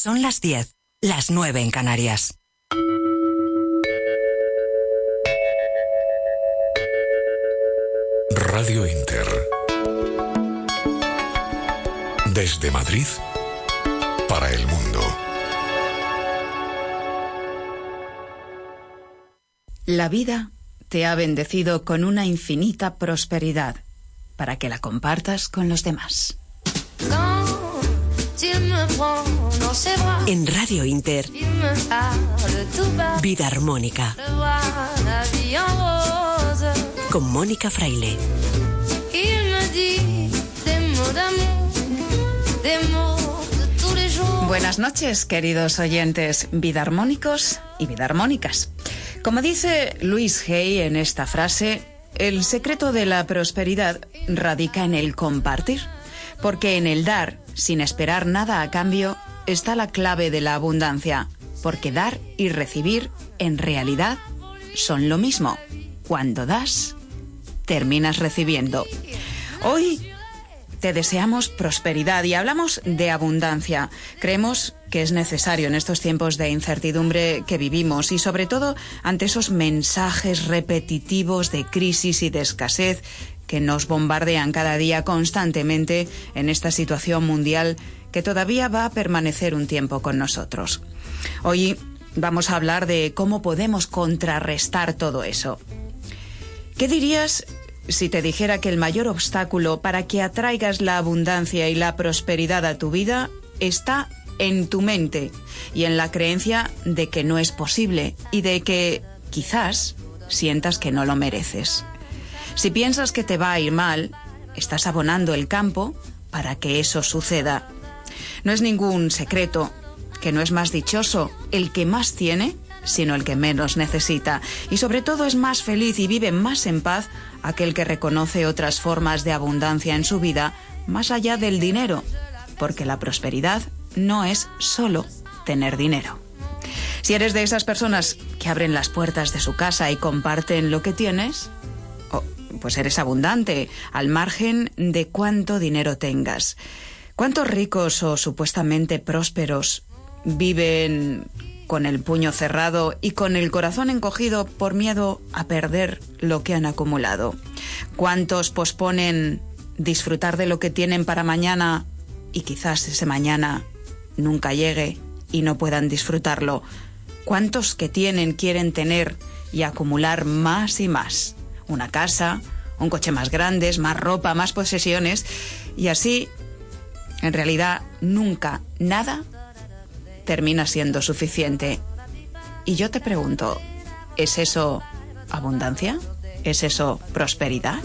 Son las 10, las 9 en Canarias. Radio Inter. Desde Madrid para el mundo. La vida te ha bendecido con una infinita prosperidad para que la compartas con los demás. En Radio Inter, Vida Armónica. Con Mónica Fraile. Buenas noches, queridos oyentes vida armónicos y vida armónicas. Como dice Luis Hay en esta frase, el secreto de la prosperidad radica en el compartir, porque en el dar, sin esperar nada a cambio, está la clave de la abundancia, porque dar y recibir, en realidad, son lo mismo. Cuando das, terminas recibiendo. Hoy te deseamos prosperidad y hablamos de abundancia. Creemos que es necesario en estos tiempos de incertidumbre que vivimos y sobre todo ante esos mensajes repetitivos de crisis y de escasez que nos bombardean cada día constantemente en esta situación mundial que todavía va a permanecer un tiempo con nosotros. Hoy vamos a hablar de cómo podemos contrarrestar todo eso. ¿Qué dirías si te dijera que el mayor obstáculo para que atraigas la abundancia y la prosperidad a tu vida está en tu mente y en la creencia de que no es posible y de que quizás sientas que no lo mereces. Si piensas que te va a ir mal, estás abonando el campo para que eso suceda. No es ningún secreto que no es más dichoso el que más tiene, sino el que menos necesita. Y sobre todo es más feliz y vive más en paz aquel que reconoce otras formas de abundancia en su vida más allá del dinero, porque la prosperidad no es solo tener dinero. Si eres de esas personas que abren las puertas de su casa y comparten lo que tienes, pues eres abundante, al margen de cuánto dinero tengas. ¿Cuántos ricos o supuestamente prósperos viven con el puño cerrado y con el corazón encogido por miedo a perder lo que han acumulado. ¿Cuántos posponen disfrutar de lo que tienen para mañana y quizás ese mañana nunca llegue y no puedan disfrutarlo? ¿Cuántos que tienen quieren tener y acumular más y más? Una casa, un coche más grande, más ropa, más posesiones y así, en realidad, nunca nada termina siendo suficiente. Y yo te pregunto, ¿es eso abundancia? ¿Es eso prosperidad?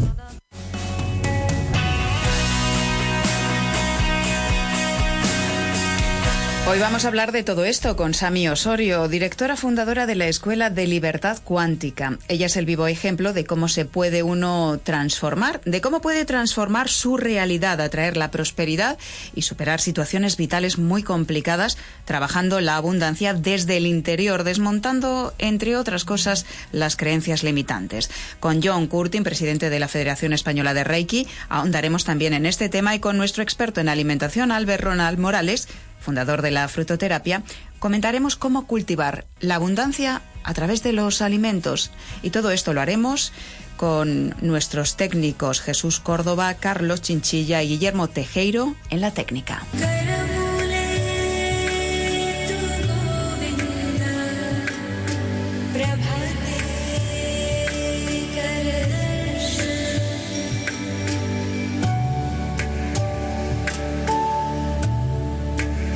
Hoy vamos a hablar de todo esto con Sami Osorio, directora fundadora de la Escuela de Libertad Cuántica. Ella es el vivo ejemplo de cómo se puede uno transformar, de cómo puede transformar su realidad, atraer la prosperidad y superar situaciones vitales muy complicadas, trabajando la abundancia desde el interior, desmontando, entre otras cosas, las creencias limitantes. Con John Curtin, presidente de la Federación Española de Reiki, ahondaremos también en este tema y con nuestro experto en alimentación, Albert Ronald Morales, fundador de la frutoterapia, comentaremos cómo cultivar la abundancia a través de los alimentos. Y todo esto lo haremos con nuestros técnicos Jesús Córdoba, Carlos Chinchilla y Guillermo Tejeiro en la técnica.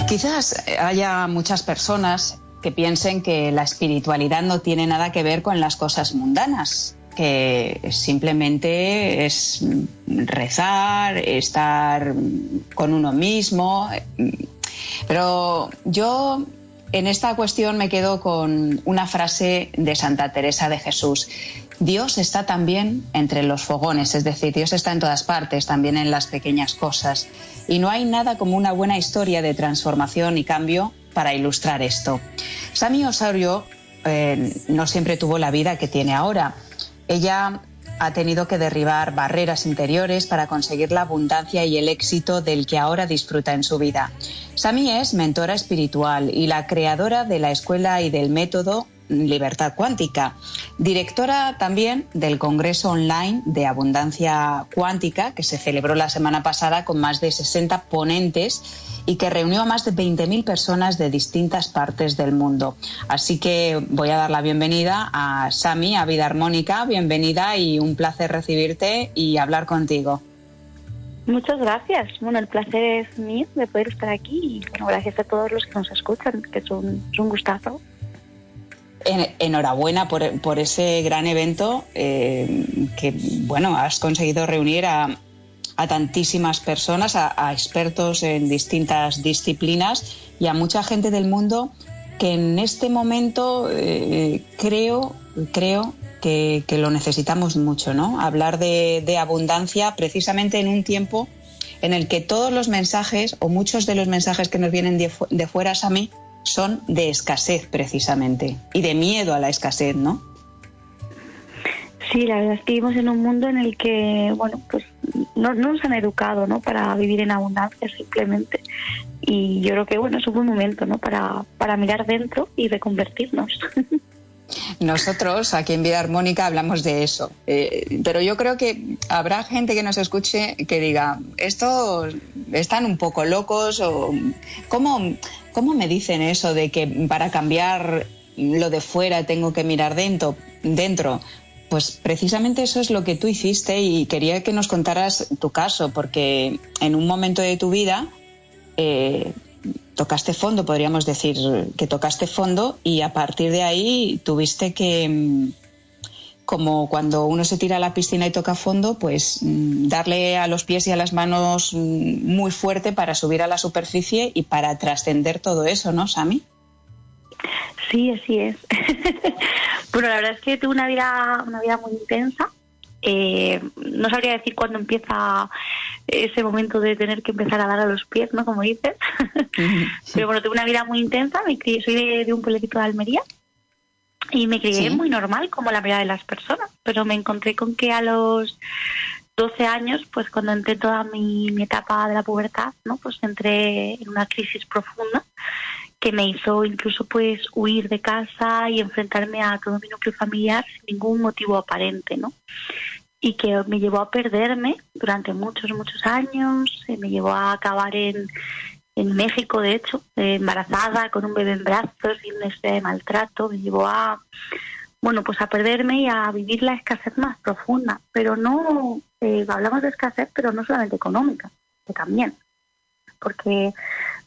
Quizás haya muchas personas que piensen que la espiritualidad no tiene nada que ver con las cosas mundanas, que simplemente es rezar, estar con uno mismo. Pero yo en esta cuestión me quedo con una frase de Santa Teresa de Jesús. Dios está también entre los fogones, es decir, Dios está en todas partes, también en las pequeñas cosas. Y no hay nada como una buena historia de transformación y cambio para ilustrar esto. Sami Osorio eh, no siempre tuvo la vida que tiene ahora. Ella ha tenido que derribar barreras interiores para conseguir la abundancia y el éxito del que ahora disfruta en su vida. Sami es mentora espiritual y la creadora de la escuela y del método Libertad Cuántica, directora también del Congreso Online de Abundancia Cuántica, que se celebró la semana pasada con más de 60 ponentes y que reunió a más de 20.000 personas de distintas partes del mundo. Así que voy a dar la bienvenida a Sami, a Vida Armónica. Bienvenida y un placer recibirte y hablar contigo. Muchas gracias. Bueno, el placer es mío de poder estar aquí y bueno, gracias a todos los que nos escuchan, que es un, es un gustazo enhorabuena por, ese gran evento eh, que, bueno, has conseguido reunir a, tantísimas personas, a, expertos en distintas disciplinas y a mucha gente del mundo que en este momento eh, creo, creo que, lo necesitamos mucho, ¿no? Hablar de, abundancia precisamente en un tiempo en el que todos los mensajes o muchos de los mensajes que nos vienen de, de fuera son de escasez precisamente y de miedo a la escasez, ¿no? Sí, la verdad es que vivimos en un mundo en el que, bueno, pues no, nos han educado, ¿no? Para vivir en abundancia simplemente. Y yo creo que, bueno, es un buen momento, ¿no? Para, para mirar dentro y reconvertirnos. Nosotros aquí en Vida Armónica hablamos de eso, eh, pero yo creo que habrá gente que nos escuche que diga, estos están un poco locos o ¿cómo, cómo me dicen eso de que para cambiar lo de fuera tengo que mirar dentro? dentro? Pues precisamente eso es lo que tú hiciste y quería que nos contaras tu caso, porque en un momento de tu vida eh, tocaste fondo, podríamos decir que tocaste fondo y a partir de ahí tuviste que, mm, como cuando uno se tira a la piscina y toca fondo, pues mm, darle a los pies y a las manos mm, muy fuerte para subir a la superficie y para trascender todo eso, ¿no, Sami? Sí, así es. bueno, la verdad es que tuve una vida, una vida muy intensa. Eh, no sabría decir cuándo empieza ese momento de tener que empezar a dar a los pies, ¿no? Como dices. Pero bueno, tuve una vida muy intensa, soy de, un pueblecito de Almería y me crié muy normal como la mayoría de las personas, pero me encontré con que a los 12 años, pues cuando entré toda mi, mi etapa de la pubertad, ¿no? Pues entré en una crisis profunda que me hizo incluso pues huir de casa y enfrentarme a todo mi núcleo familiar sin ningún motivo aparente, ¿no? y que me llevó a perderme durante muchos, muchos años, me llevó a acabar en, en México, de hecho, embarazada, con un bebé en brazos y una historia de maltrato, me llevó a, bueno, pues a perderme y a vivir la escasez más profunda, pero no, eh, hablamos de escasez, pero no solamente económica, que también, porque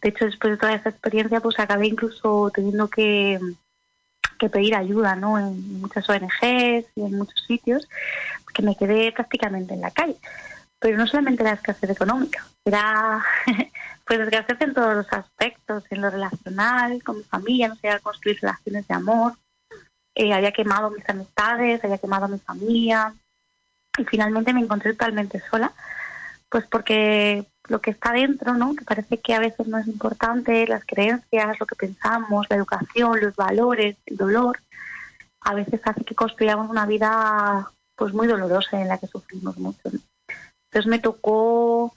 de hecho después de toda esa experiencia pues acabé incluso teniendo que que pedir ayuda ¿no? en muchas ONGs y en muchos sitios, que me quedé prácticamente en la calle. Pero no solamente la escasez económica, era pues escasez en todos los aspectos, en lo relacional, con mi familia, no sé, construir relaciones de amor, eh, había quemado mis amistades, había quemado mi familia y finalmente me encontré totalmente sola, pues porque lo que está dentro, ¿no? Que parece que a veces no es importante, las creencias, lo que pensamos, la educación, los valores, el dolor, a veces hace que construyamos una vida pues muy dolorosa en la que sufrimos mucho. Entonces me tocó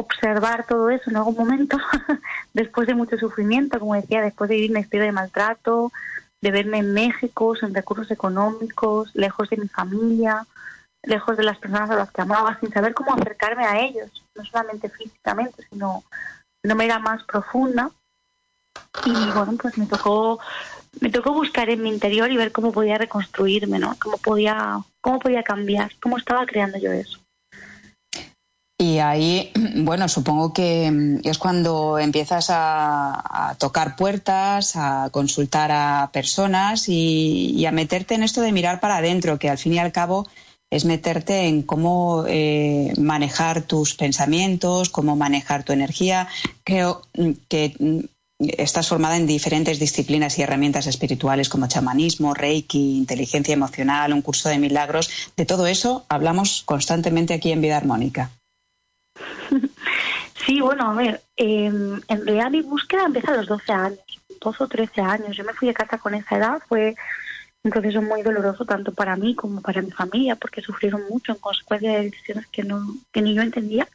observar todo eso en algún momento, después de mucho sufrimiento, como decía, después de vivir una historia de maltrato, de verme en México sin recursos económicos, lejos de mi familia, lejos de las personas a las que amaba, sin saber cómo acercarme a ellos, no solamente físicamente, sino de manera más profunda. Y bueno, pues me tocó, me tocó buscar en mi interior y ver cómo podía reconstruirme, ¿no? Cómo podía, cómo podía cambiar, cómo estaba creando yo eso. Y ahí, bueno, supongo que es cuando empiezas a, tocar puertas, a consultar a personas y, y, a meterte en esto de mirar para adentro, que al fin y al cabo es meterte en cómo eh, manejar tus pensamientos, cómo manejar tu energía. Creo que estás formada en diferentes disciplinas y herramientas espirituales como chamanismo, reiki, inteligencia emocional, un curso de milagros. De todo eso hablamos constantemente aquí en Vida Armónica. Sí, bueno, a ver, em, en realidad mi búsqueda empieza a los 12 años, 12 o 13 años. Yo me fui de casa con esa edad, fue un proceso muy doloroso tanto para mí como para mi familia, porque sufrieron mucho en consecuencia de decisiones que, no, que ni yo entendía.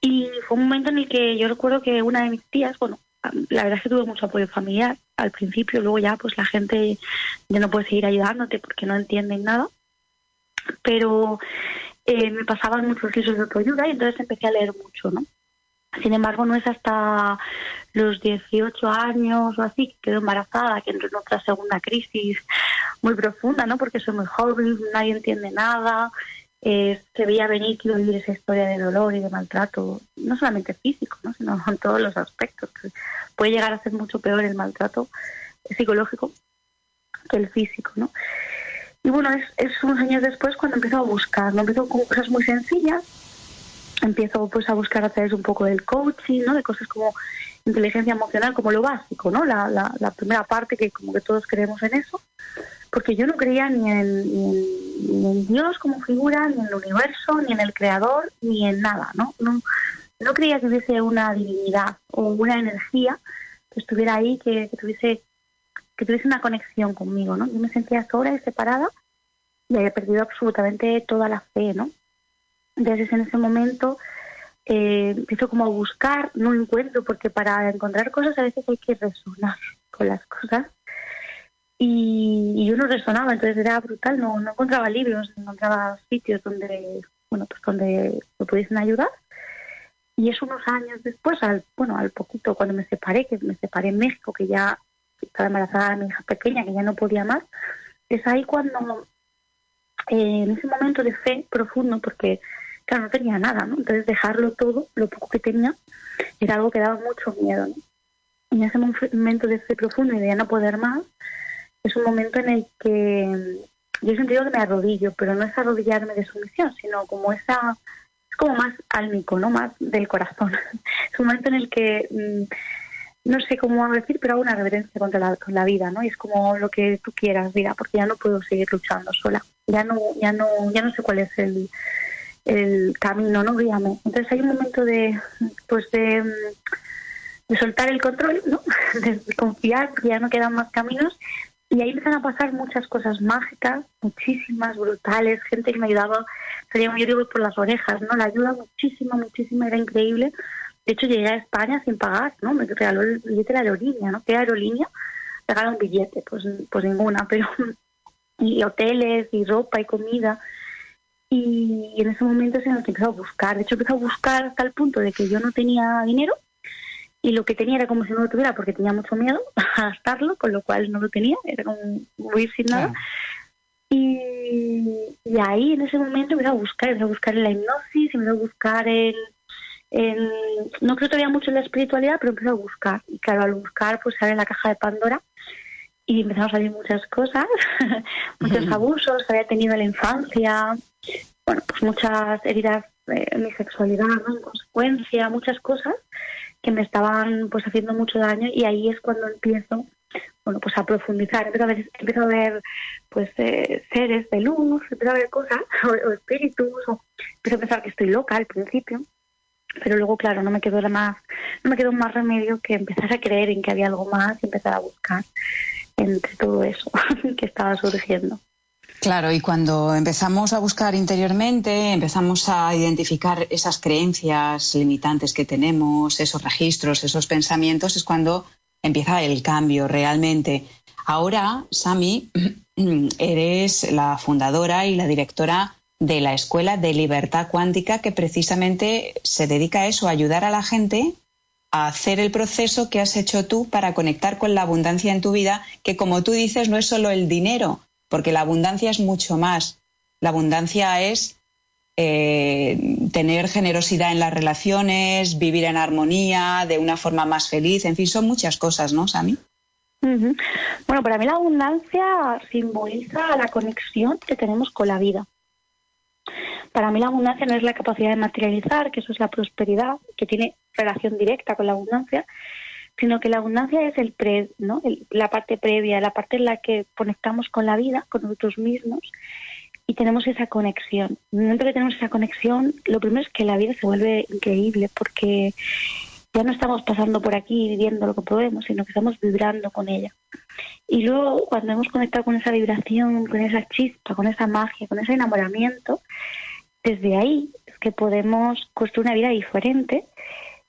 Y fue un momento en el que yo recuerdo que una de mis tías, bueno, la verdad es que tuve mucho apoyo familiar al principio, luego ya pues la gente ya no puede seguir ayudándote porque no entienden nada, pero eh, me pasaban muchos cursos de autoayuda y entonces empecé a leer mucho, ¿no? Sin embargo, no es hasta los 18 años o así que quedo embarazada, que entro en otra segunda crisis muy profunda, ¿no? Porque soy muy joven, nadie entiende nada, eh, se veía venir que vivir esa historia de dolor y de maltrato, no solamente físico, ¿no? sino en todos los aspectos. puede llegar a ser mucho peor el maltrato psicológico que el físico, ¿no? Y bueno, es, unos años después cuando empiezo a buscar, ¿no? Empiezo con cosas muy sencillas, empiezo pues a buscar a través un poco del coaching, ¿no? De cosas como inteligencia emocional, como lo básico, ¿no? La, la, la primera parte que como que todos creemos en eso, porque yo no creía ni en, Dios como figura, ni en el universo, ni en el creador, ni en nada, ¿no? No, no creía que hubiese una divinidad o una energía que estuviera ahí, que tuviese que tuviese una conexión conmigo, ¿no? Yo me sentía sola y separada y había perdido absolutamente toda la fe, ¿no? Entonces en ese momento eh, empiezo como a buscar, no encuentro, porque para encontrar cosas a veces hay que resonar con las cosas. Y, yo no resonaba, entonces era brutal, no, no encontraba libros, no encontraba sitios donde, bueno, pues donde me pudiesen ayudar. Y es unos años después, al, bueno, al poquito, cuando me separé, que me separé en México, que ya estaba embarazada de mi hija pequeña, que ya no podía más, es ahí cuando, eh, en ese momento de fe profundo, porque, claro, no tenía nada, ¿no? Entonces dejarlo todo, lo poco que tenía, era algo que daba mucho miedo, ¿no? Y en ese momento de fe profundo y de ya no poder más, es un momento en el que yo he sentido que me arrodillo, pero no es arrodillarme de sumisión, sino como esa, es como más álmico, ¿no? Más del corazón. es un momento en el que mm, no sé cómo decir, pero hago una reverencia contra la, vida, ¿no? Y es como lo que tú quieras, vida, porque ya no puedo seguir luchando sola. Ya no, ya no, ya no sé cuál es el, el camino, ¿no? Guíame. Entonces hay un momento de, pues de, de soltar el control, ¿no? De confiar, que ya no quedan más caminos. Y ahí empiezan a pasar muchas cosas mágicas, muchísimas, brutales, gente que me ayudaba, yo digo por las orejas, ¿no? La ayuda muchísimo, muchísimo, era increíble de hecho, llegué a España sin pagar, ¿no? Me regaló el billete de la aerolínea, ¿no? ¿Qué aerolínea? Regala un billete, pues, pues ninguna, pero... Y hoteles, y ropa, y comida. Y en ese momento se nos empezó a buscar. De hecho, empezó a buscar hasta el punto de que yo no tenía dinero y lo que tenía era como si no lo tuviera porque tenía mucho miedo a gastarlo, con lo cual no lo tenía, era como huir sin nada. Y, y, ahí en ese momento empezó a buscar, empezó a buscar en la hipnosis, empezó a buscar en no creo todavía mucho en la espiritualidad, pero empecé a buscar. Y claro, al buscar, pues sale la caja de Pandora y empezaron a salir muchas cosas, muchos abusos que había tenido en la infancia, bueno, pues muchas heridas en mi sexualidad, En consecuencia, muchas cosas que me estaban pues haciendo mucho daño. Y ahí es cuando empiezo bueno pues a profundizar. Empiezo a ver, empiezo a ver pues eh, seres de luz empiezo a ver cosas o, espíritus o empiezo a pensar que estoy loca al principio pero luego claro no me quedó más no me quedó más remedio que empezar a creer en que había algo más y empezar a buscar entre todo eso que estaba surgiendo Claro, y cuando empezamos a buscar interiormente, empezamos a identificar esas creencias limitantes que tenemos, esos registros, esos pensamientos, es cuando empieza el cambio realmente. Ahora, Sami, eres la fundadora y la directora de la Escuela de Libertad Cuántica que precisamente se dedica a eso, a ayudar a la gente a hacer el proceso que has hecho tú para conectar con la abundancia en tu vida, que como tú dices no es solo el dinero, porque la abundancia es mucho más. La abundancia es eh, tener generosidad en las relaciones, vivir en armonía, de una forma más feliz, en fin, son muchas cosas, ¿no, Sami? Bueno, para mí la abundancia simboliza la conexión que tenemos con la vida. Para mí la abundancia no es la capacidad de materializar, que eso es la prosperidad, que tiene relación directa con la abundancia, sino que la abundancia es el pre, ¿no? la parte previa, la parte en la que conectamos con la vida, con nosotros mismos, y tenemos esa conexión. En el momento que tenemos esa conexión, lo primero es que la vida se vuelve increíble, porque ya no estamos pasando por aquí viviendo lo que podemos, sino que estamos vibrando con ella. Y luego, cuando hemos conectado con esa vibración, con esa chispa, con esa magia, con ese enamoramiento, desde ahí es que podemos construir una vida diferente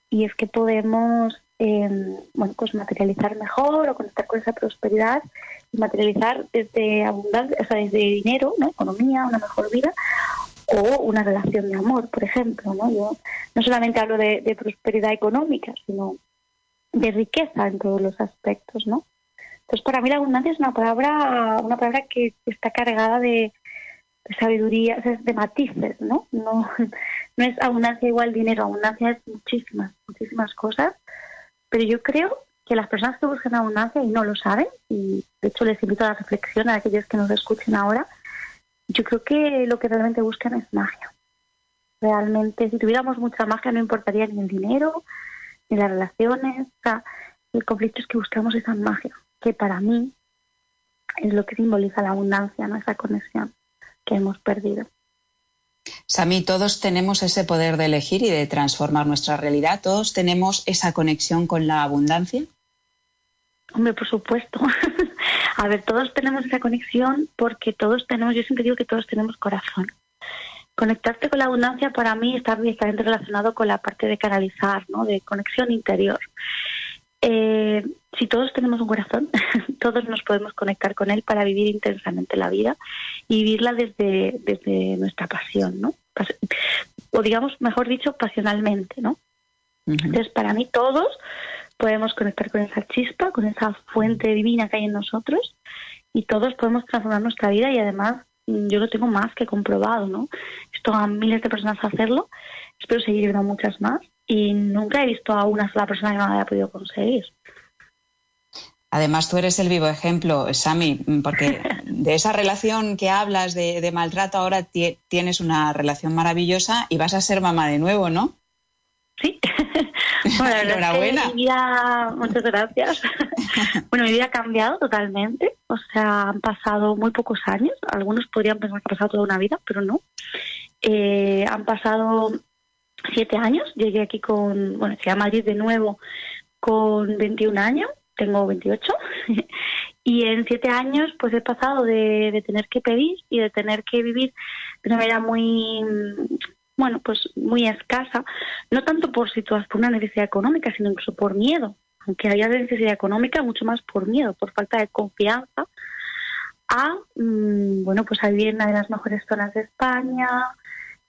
y es que podemos eh, bueno, pues materializar mejor o conectar con esa prosperidad materializar desde abundancia, o sea, desde dinero, ¿no? economía, una mejor vida o una relación de amor, por ejemplo. ¿no? Yo no solamente hablo de, prosperidad económica, sino de riqueza en todos los aspectos, ¿no? Entonces, para mí la abundancia es una palabra, una palabra que está cargada de, sabiduría, de matices, ¿no? ¿no? Es abundancia igual dinero, abundancia es muchísimas, muchísimas cosas, pero yo creo que las personas que buscan abundancia y no lo saben, y de hecho les invito a la reflexión a aquellos que nos escuchen ahora, yo creo que lo que realmente buscan es magia. Realmente, si tuviéramos mucha magia, no importaría ni el dinero, ni las relaciones. El conflicto es que buscamos esa magia, que para mí es lo que simboliza la abundancia, ¿no? esa conexión que hemos perdido. Sami, todos tenemos ese poder de elegir y de transformar nuestra realidad. Todos tenemos esa conexión con la abundancia. Hombre, por supuesto. A ver, todos tenemos esa conexión porque todos tenemos, yo siempre digo que todos tenemos corazón. Conectarte con la abundancia para mí está directamente relacionado con la parte de canalizar, ¿no? De conexión interior. Eh, si todos tenemos un corazón, todos nos podemos conectar con él para vivir intensamente la vida y vivirla desde, desde nuestra pasión, ¿no? O digamos, mejor dicho, pasionalmente, ¿no? Entonces, para mí todos podemos conectar con esa chispa, con esa fuente divina que hay en nosotros y todos podemos transformar nuestra vida y además mm, yo lo tengo más que comprobado, ¿no? Esto a miles de personas hacerlo, espero seguir viendo muchas más y nunca he visto a una sola persona que no lo haya podido conseguir. Además, tú eres el vivo ejemplo, Sami, porque de esa relación que hablas de, maltrato ahora tienes una relación maravillosa y vas a ser mamá de nuevo, ¿no? Sí. Bueno, Enhorabuena. mi vida, muchas gracias. bueno, mi vida ha cambiado totalmente. O sea, han pasado muy pocos años. Algunos podrían pensar que ha pasado toda una vida, pero no. Eh, han pasado siete años. Llegué aquí con, bueno, llegué a Madrid de nuevo con 21 años. Tengo 28. y en siete años, pues he pasado de, de tener que pedir y de tener que vivir de una manera muy bueno, pues muy escasa, no tanto por situación, por una necesidad económica, sino incluso por miedo, aunque haya necesidad económica, mucho más por miedo, por falta de confianza, a, mm, bueno, pues a vivir en una de las mejores zonas de España,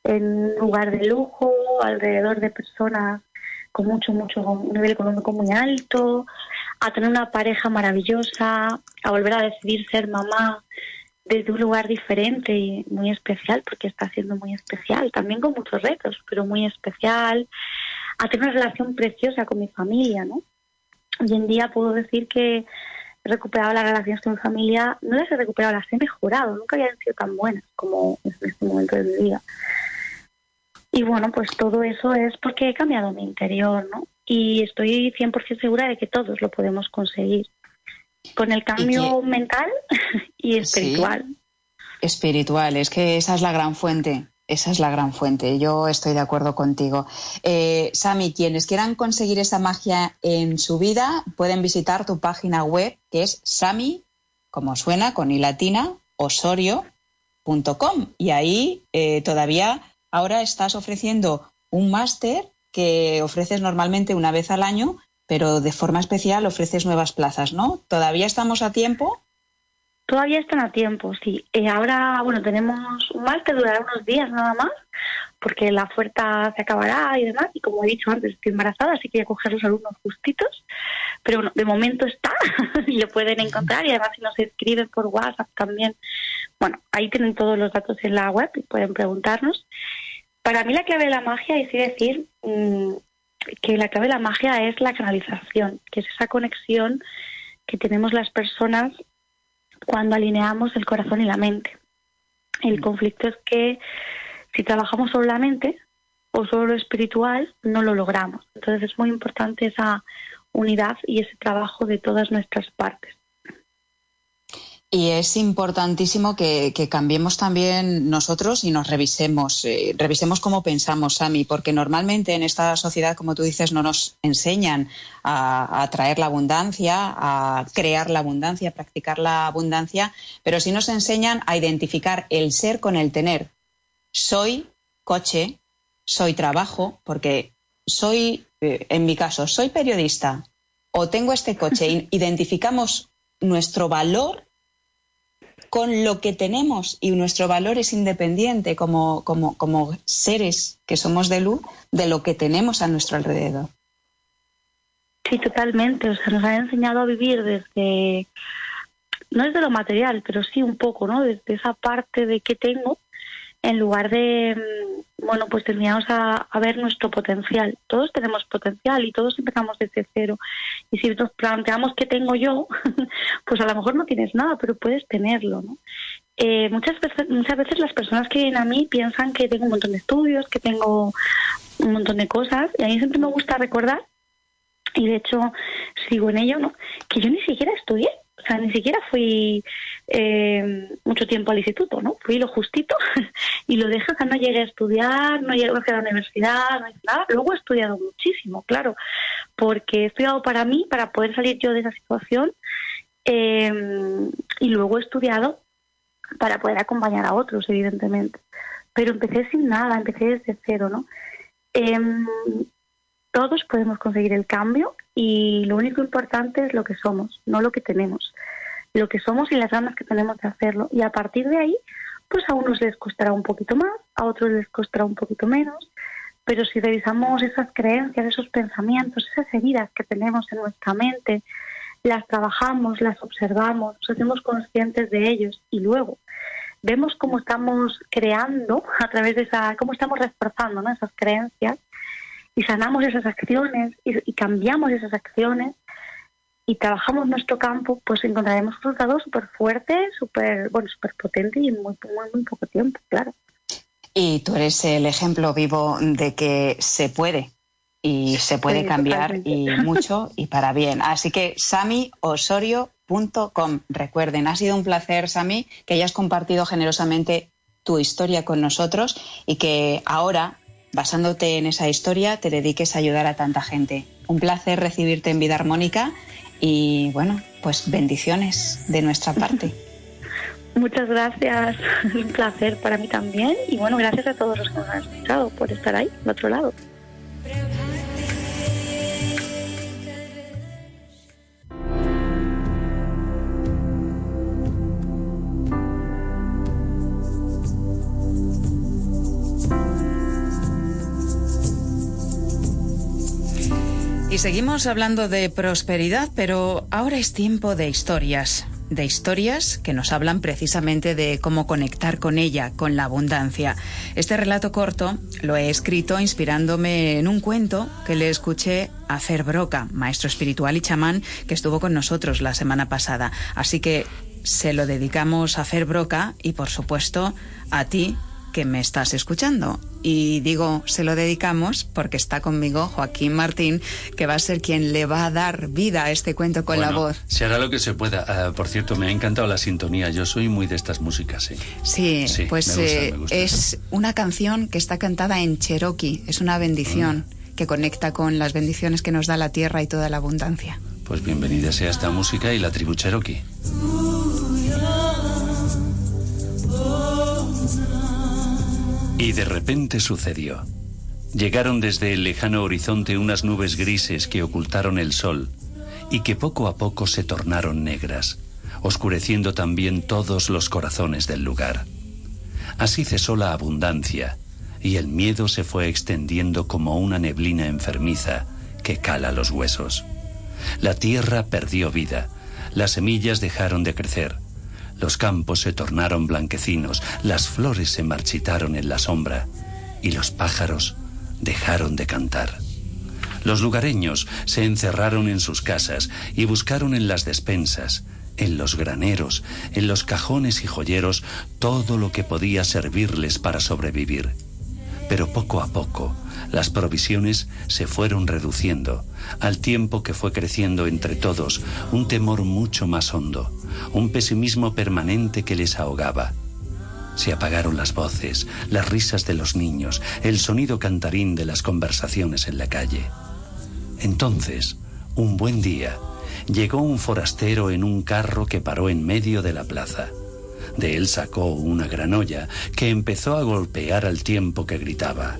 en lugar de lujo, alrededor de personas con mucho, mucho, un nivel económico muy alto, a tener una pareja maravillosa, a volver a decidir ser mamá desde un lugar diferente y muy especial, porque está siendo muy especial, también con muchos retos, pero muy especial, a tener una relación preciosa con mi familia, ¿no? Hoy en día puedo decir que he recuperado las relaciones con mi familia, no las he recuperado, las he mejorado, nunca habían sido tan buenas como en este momento de mi vida. Y bueno, pues todo eso es porque he cambiado mi interior, ¿no? Y estoy 100% segura de que todos lo podemos conseguir con el cambio mental y espiritual. Espiritual, es que esa es la gran fuente. Esa es la gran fuente. Yo estoy de acuerdo contigo. Eh, Sami, quienes quieran conseguir esa magia en su vida pueden visitar tu página web que es sami, como suena, con i latina, osorio.com. Y ahí eh, todavía ahora estás ofreciendo un máster que ofreces normalmente una vez al año pero de forma especial ofreces nuevas plazas, ¿no? ¿Todavía estamos a tiempo? Todavía están a tiempo, sí. Eh, ahora, bueno, tenemos un que durará unos días nada más, porque la oferta se acabará y demás. Y como he dicho antes, estoy embarazada, así que voy a coger los alumnos justitos. Pero bueno, de momento está lo pueden encontrar. Y además, si nos escriben por WhatsApp también, bueno, ahí tienen todos los datos en la web y pueden preguntarnos. Para mí, la clave de la magia es decir, mm, que la clave de la magia es la canalización, que es esa conexión que tenemos las personas cuando alineamos el corazón y la mente. El conflicto es que si trabajamos solo la mente o solo lo espiritual, no lo logramos. Entonces es muy importante esa unidad y ese trabajo de todas nuestras partes. Y es importantísimo que, cambiemos también nosotros y nos revisemos, eh, revisemos cómo pensamos, Sami, porque normalmente en esta sociedad, como tú dices, no nos enseñan a, a traer la abundancia, a crear la abundancia, a practicar la abundancia, pero sí nos enseñan a identificar el ser con el tener. Soy coche, soy trabajo, porque soy, eh, en mi caso, soy periodista o tengo este coche, identificamos nuestro valor con lo que tenemos y nuestro valor es independiente como, como, como seres que somos de luz de lo que tenemos a nuestro alrededor. Sí, totalmente. O sea, nos han enseñado a vivir desde, no desde lo material, pero sí un poco, ¿no? Desde esa parte de qué tengo en lugar de, mm, bueno, pues terminamos a, ver nuestro potencial. Todos tenemos potencial y todos empezamos desde cero. Y si nos planteamos qué tengo yo, pues a lo mejor no tienes nada, pero puedes tenerlo, ¿no? Eh, muchas, veces, muchas veces las personas que vienen a mí piensan que tengo un montón de estudios, que tengo un montón de cosas, y a mí siempre me gusta recordar, y de hecho sigo en ello, ¿no? que yo ni siquiera estudié o sea, ni siquiera fui eh, mucho tiempo al instituto, ¿no? Fui lo justito y lo dejé, o sea, no llegué a estudiar, no llegué a la universidad, no hice nada. Luego he estudiado muchísimo, claro, porque he estudiado para mí, para poder salir yo de esa situación, eh, y luego he estudiado para poder acompañar a otros, evidentemente. Pero empecé sin nada, empecé desde cero, ¿no? Em, todos podemos conseguir el cambio y lo único importante es lo que somos, no lo que tenemos. Lo que somos y las ganas que tenemos de hacerlo. Y a partir de ahí, pues a unos les costará un poquito más, a otros les costará un poquito menos. Pero si revisamos esas creencias, esos pensamientos, esas heridas que tenemos en nuestra mente, las trabajamos, las observamos, nos hacemos conscientes de ellos y luego vemos cómo estamos creando a través de esa, cómo estamos reforzando esas creencias, y sanamos esas acciones y, cambiamos esas acciones y trabajamos nuestro campo, pues encontraremos resultados súper fuertes, súper bueno, super potentes y en muy, muy, muy poco tiempo, claro. Y tú eres el ejemplo vivo de que se puede y se puede cambiar y mucho y para bien. Así que samiosorio.com. Recuerden, ha sido un placer, Sami, que hayas compartido generosamente tu historia con nosotros y que ahora basándote en esa historia, te dediques a ayudar a tanta gente. Un placer recibirte en Vida Armónica y bueno, pues bendiciones de nuestra parte. Muchas gracias, un placer para mí también y bueno, gracias a todos los que nos han escuchado por estar ahí, al otro lado. Seguimos hablando de prosperidad, pero ahora es tiempo de historias. De historias que nos hablan precisamente de cómo conectar con ella, con la abundancia. Este relato corto lo he escrito inspirándome en un cuento que le escuché a Fer Broca, maestro espiritual y chamán que estuvo con nosotros la semana pasada. Así que se lo dedicamos a Fer Broca y, por supuesto, a ti, que me estás escuchando. Y digo, se lo dedicamos porque está conmigo Joaquín Martín, que va a ser quien le va a dar vida a este cuento con la voz. Se hará lo que se pueda. Ah, por cierto, me ha encantado la sintonía. Yo soy muy de estas músicas, sí. Sí, pues eh, es una canción que está cantada en Cherokee. Es una bendición mm. que conecta con las bendiciones que nos da la tierra y toda la abundancia. Pues bienvenida sea esta música y la tribu Cherokee. Y de repente sucedió. Llegaron desde el lejano horizonte unas nubes grises que ocultaron el sol y que poco a poco se tornaron negras, oscureciendo también todos los corazones del lugar. Así cesó la abundancia y el miedo se fue extendiendo como una neblina enfermiza que cala los huesos. La tierra perdió vida, las semillas dejaron de crecer, los campos se tornaron blanquecinos, las flores se marchitaron en la sombra y los pájaros dejaron de cantar. Los lugareños se encerraron en sus casas y buscaron en las despensas, en los graneros, en los cajones y joyeros todo lo que podía servirles para sobrevivir. Pero poco a poco las provisiones se fueron reduciendo, al tiempo que fue creciendo entre todos un temor mucho más hondo, un pesimismo permanente que les ahogaba. Se apagaron las voces, las risas de los niños, el sonido cantarín de las conversaciones en la calle. Entonces, un buen día, llegó un forastero en un carro que paró en medio de la plaza. De él sacó una gran olla que empezó a golpear al tiempo que gritaba.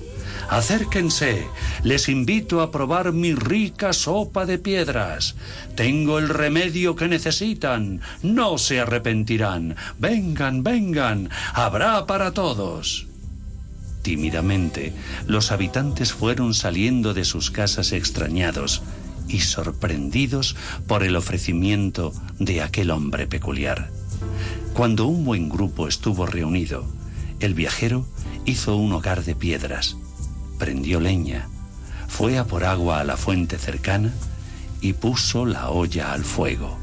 Acérquense, les invito a probar mi rica sopa de piedras. Tengo el remedio que necesitan, no se arrepentirán. Vengan, vengan, habrá para todos. Tímidamente, los habitantes fueron saliendo de sus casas extrañados y sorprendidos por el ofrecimiento de aquel hombre peculiar. Cuando un buen grupo estuvo reunido, el viajero hizo un hogar de piedras prendió leña, fue a por agua a la fuente cercana y puso la olla al fuego.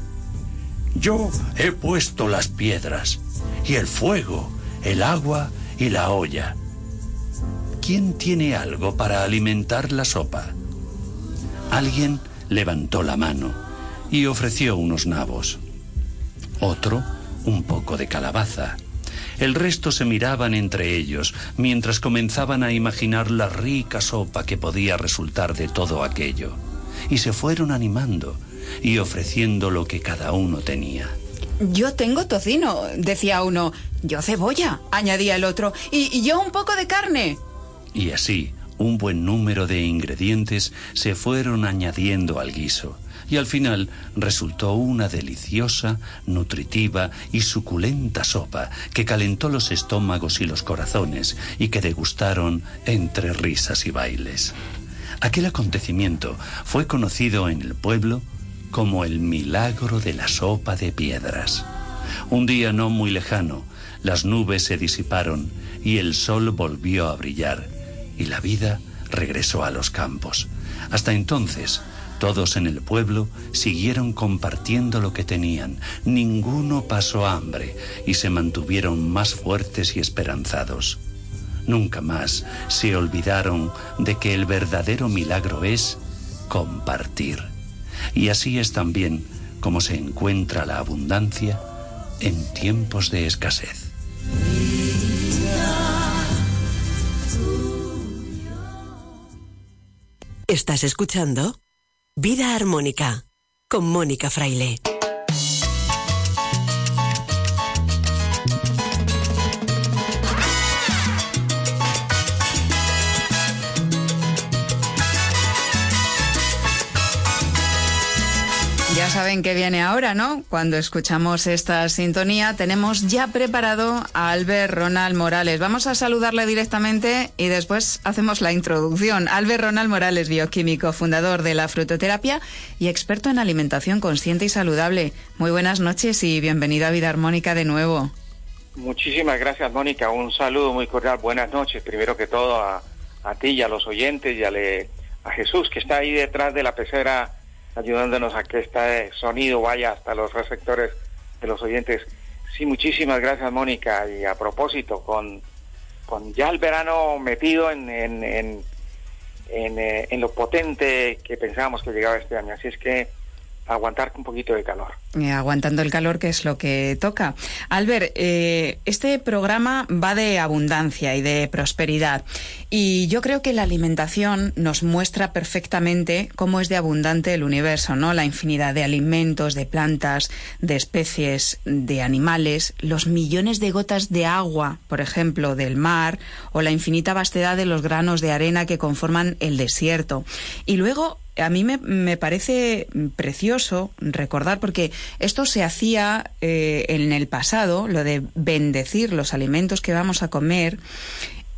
Yo he puesto las piedras y el fuego, el agua y la olla. ¿Quién tiene algo para alimentar la sopa? Alguien levantó la mano y ofreció unos nabos. Otro, un poco de calabaza. El resto se miraban entre ellos, mientras comenzaban a imaginar la rica sopa que podía resultar de todo aquello. Y se fueron animando y ofreciendo lo que cada uno tenía. Yo tengo tocino, decía uno. Yo cebolla, añadía el otro. Y, yo un poco de carne. Y así, un buen número de ingredientes se fueron añadiendo al guiso y al final resultó una deliciosa, nutritiva y suculenta sopa que calentó los estómagos y los corazones y que degustaron entre risas y bailes. Aquel acontecimiento fue conocido en el pueblo como el milagro de la sopa de piedras. Un día no muy lejano, las nubes se disiparon y el sol volvió a brillar y la vida regresó a los campos. Hasta entonces, todos en el pueblo siguieron compartiendo lo que tenían, ninguno pasó hambre y se mantuvieron más fuertes y esperanzados. Nunca más se olvidaron de que el verdadero milagro es compartir. Y así es también como se encuentra la abundancia en tiempos de escasez. ¿Estás escuchando? Vida Armónica con Mónica Fraile. Saben que viene ahora, ¿no? Cuando escuchamos esta sintonía, tenemos ya preparado a Albert Ronald Morales. Vamos a saludarle directamente y después hacemos la introducción. Albert Ronald Morales, bioquímico, fundador de la frutoterapia y experto en alimentación consciente y saludable. Muy buenas noches y bienvenido a Vida Armónica de nuevo. Muchísimas gracias, Mónica. Un saludo muy cordial. Buenas noches, primero que todo, a, ti y a los oyentes y a, a Jesús, que está ahí detrás de la pecera ayudándonos a que este sonido vaya hasta los receptores de los oyentes. Sí, muchísimas gracias, Mónica. Y a propósito, con, con ya el verano metido en, en, en, en, eh, en lo potente que pensábamos que llegaba este año. Así es que aguantar un poquito de calor. Eh, aguantando el calor, que es lo que toca. Albert, eh, este programa va de abundancia y de prosperidad. Y yo creo que la alimentación nos muestra perfectamente cómo es de abundante el universo, ¿no? La infinidad de alimentos, de plantas, de especies, de animales, los millones de gotas de agua, por ejemplo, del mar, o la infinita vastedad de los granos de arena que conforman el desierto. Y luego a mí me, parece precioso recordar, porque esto se hacía eh, en el pasado, lo de bendecir los alimentos que vamos a comer,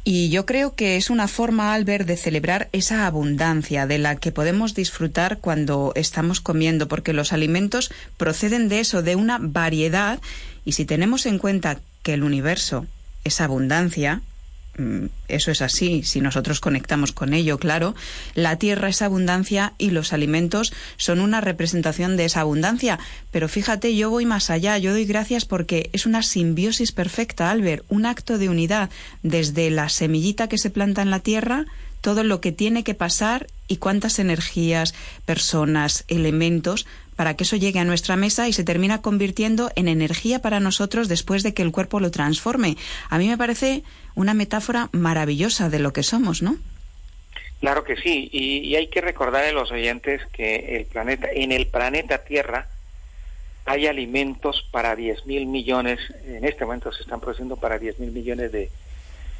y yo creo que es una forma, Albert, de celebrar esa abundancia de la que podemos disfrutar cuando estamos comiendo, porque los alimentos proceden de eso, de una variedad, y si tenemos en cuenta que el universo es abundancia, eso es así, si nosotros conectamos con ello, claro, la tierra es abundancia y los alimentos son una representación de esa abundancia. Pero fíjate, yo voy más allá, yo doy gracias porque es una simbiosis perfecta, Albert, un acto de unidad desde la semillita que se planta en la tierra, todo lo que tiene que pasar y cuántas energías, personas, elementos para que eso llegue a nuestra mesa y se termina convirtiendo en energía para nosotros después de que el cuerpo lo transforme. A mí me parece una metáfora maravillosa de lo que somos, ¿no? Claro que sí, y, hay que recordar a los oyentes que el planeta, en el planeta Tierra hay alimentos para 10 mil millones, en este momento se están produciendo para 10 mil millones de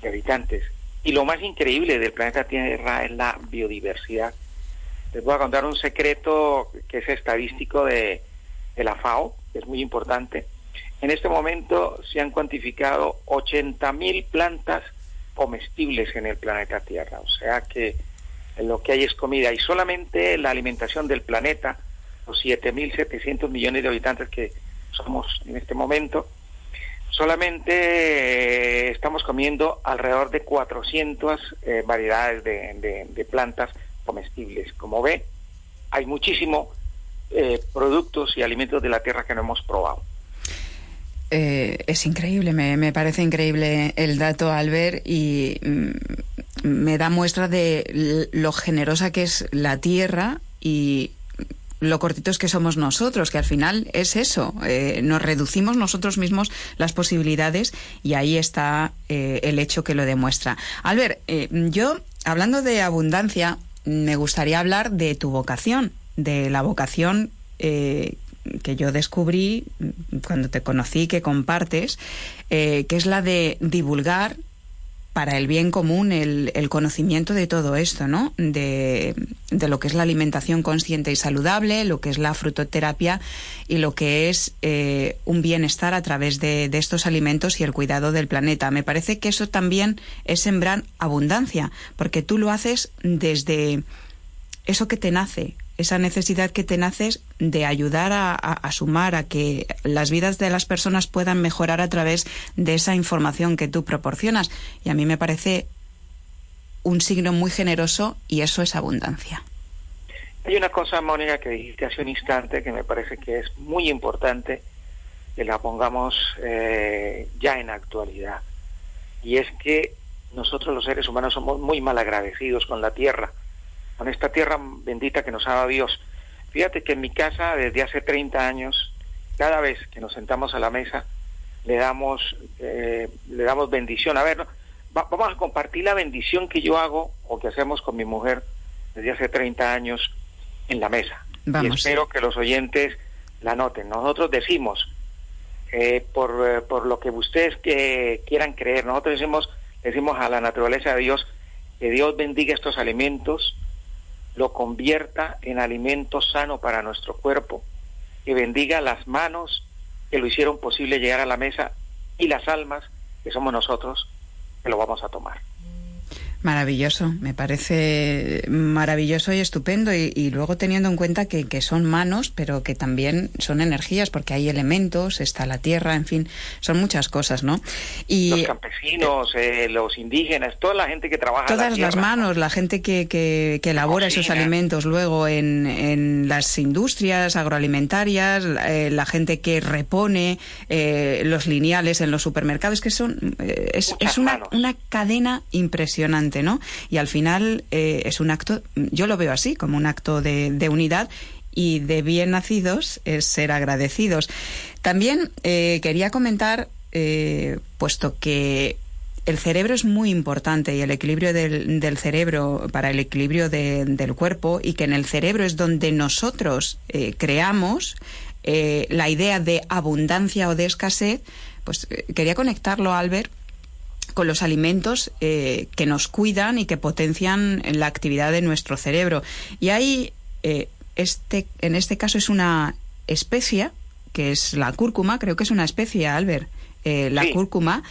habitantes. Y lo más increíble del planeta Tierra es la biodiversidad les voy a contar un secreto que es estadístico de, la FAO, que es muy importante. En este momento se han cuantificado 80.000 plantas comestibles en el planeta Tierra, o sea que lo que hay es comida y solamente la alimentación del planeta, los 7.700 millones de habitantes que somos en este momento, solamente eh, estamos comiendo alrededor de 400 eh, variedades de plantas comestibles. Como ve, hay muchísimos eh, productos y alimentos de la tierra que no hemos probado. Eh, es increíble, me, parece increíble el dato al ver y mm, me da muestra de lo generosa que es la tierra y lo cortitos que somos nosotros, que al final es eso, eh, nos reducimos nosotros mismos las posibilidades y ahí está el hecho que lo demuestra. Albert, yo, hablando de abundancia, me gustaría hablar de tu vocación, de la vocación eh, que yo descubrí cuando te conocí, que compartes, eh, que es la de divulgar para el bien común el, conocimiento de todo esto, ¿no? De, lo que es la alimentación consciente y saludable, lo que es la frutoterapia y lo que es eh, un bienestar a través de, de, estos alimentos y el cuidado del planeta. Me parece que eso también es sembrar abundancia, porque tú lo haces desde eso que te nace, esa necesidad que te naces de ayudar a, sumar a que las vidas de las personas puedan mejorar a través de esa información que tú proporcionas. Y a mí me parece un signo muy generoso y eso es abundancia. Hay una cosa, Mónica, que dijiste hace un instante que me parece que es muy importante que la pongamos eh, ya en actualidad. Y es que nosotros los seres humanos somos muy mal agradecidos con la tierra con esta tierra bendita que nos ha dado Dios. Fíjate que en mi casa desde hace 30 años, cada vez que nos sentamos a la mesa, le damos, eh, le damos bendición. A ver, vamos a compartir la bendición que yo hago o que hacemos con mi mujer desde hace 30 años en la mesa. Y espero que los oyentes la noten. Nosotros decimos, eh, por, eh, por lo que ustedes que quieran creer, nosotros decimos, decimos a la naturaleza de Dios que Dios bendiga estos alimentos, lo convierta en alimento sano para nuestro cuerpo, que bendiga las manos que lo hicieron posible llegar a la mesa y las almas, que somos nosotros, que lo vamos a tomar. Maravilloso, me parece maravilloso y estupendo. Y, luego teniendo en cuenta que, son manos, pero que también son energías, porque hay elementos, está la tierra, en fin, son muchas cosas, ¿no? Y, los campesinos, eh, los indígenas, toda la gente que trabaja. Todas las manos, la gente que, que, elabora esos alimentos luego en, en las industrias agroalimentarias, eh, la gente que repone eh, los lineales en los supermercados, que son. es, es una, una cadena impresionante. Y al final eh, es un acto, yo lo veo así, como un acto de, unidad y de bien nacidos es ser agradecidos. También eh, quería comentar, eh, puesto que el cerebro es muy importante y el equilibrio del, cerebro para el equilibrio del cuerpo y que en el cerebro es donde nosotros creamos la idea de abundancia o de escasez, pues quería conectarlo, Albert, con los alimentos eh, que nos cuidan y que potencian la actividad de nuestro cerebro. Y ahí, eh, este, en este caso es una especia, que es la cúrcuma, creo que es una especie, Albert, eh, la cúrcuma,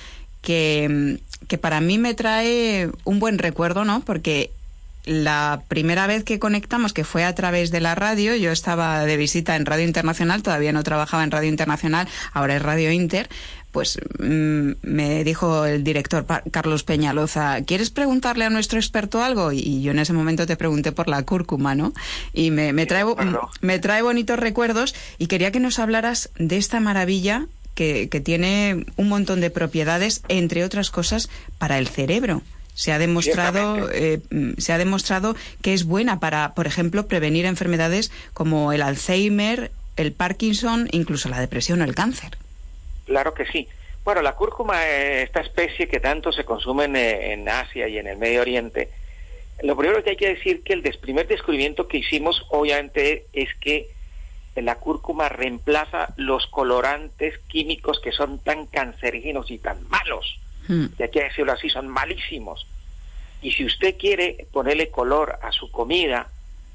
que, que para mí me trae un buen recuerdo, ¿no? Porque la primera vez que conectamos, que fue a través de la radio, yo estaba de visita en Radio Internacional, todavía no trabajaba en Radio Internacional, ahora es Radio Inter, pues mm, me dijo el director Carlos Peñaloza, ¿quieres preguntarle a nuestro experto algo? Y yo en ese momento te pregunté por la cúrcuma, ¿no? Y me, me, trae, me trae bonitos recuerdos y quería que nos hablaras de esta maravilla que, que tiene un montón de propiedades, entre otras cosas, para el cerebro. Se ha demostrado, eh, se ha demostrado que es buena para, por ejemplo, prevenir enfermedades como el Alzheimer, el Parkinson, incluso la depresión o el cáncer. Claro que sí. Bueno, la cúrcuma, esta especie que tanto se consume en, Asia y en el Medio Oriente, lo primero que hay que decir que el primer descubrimiento que hicimos, obviamente, es que la cúrcuma reemplaza los colorantes químicos que son tan cancerígenos y tan malos Hmm. y hay que decirlo así, son malísimos. Y si usted quiere ponerle color a su comida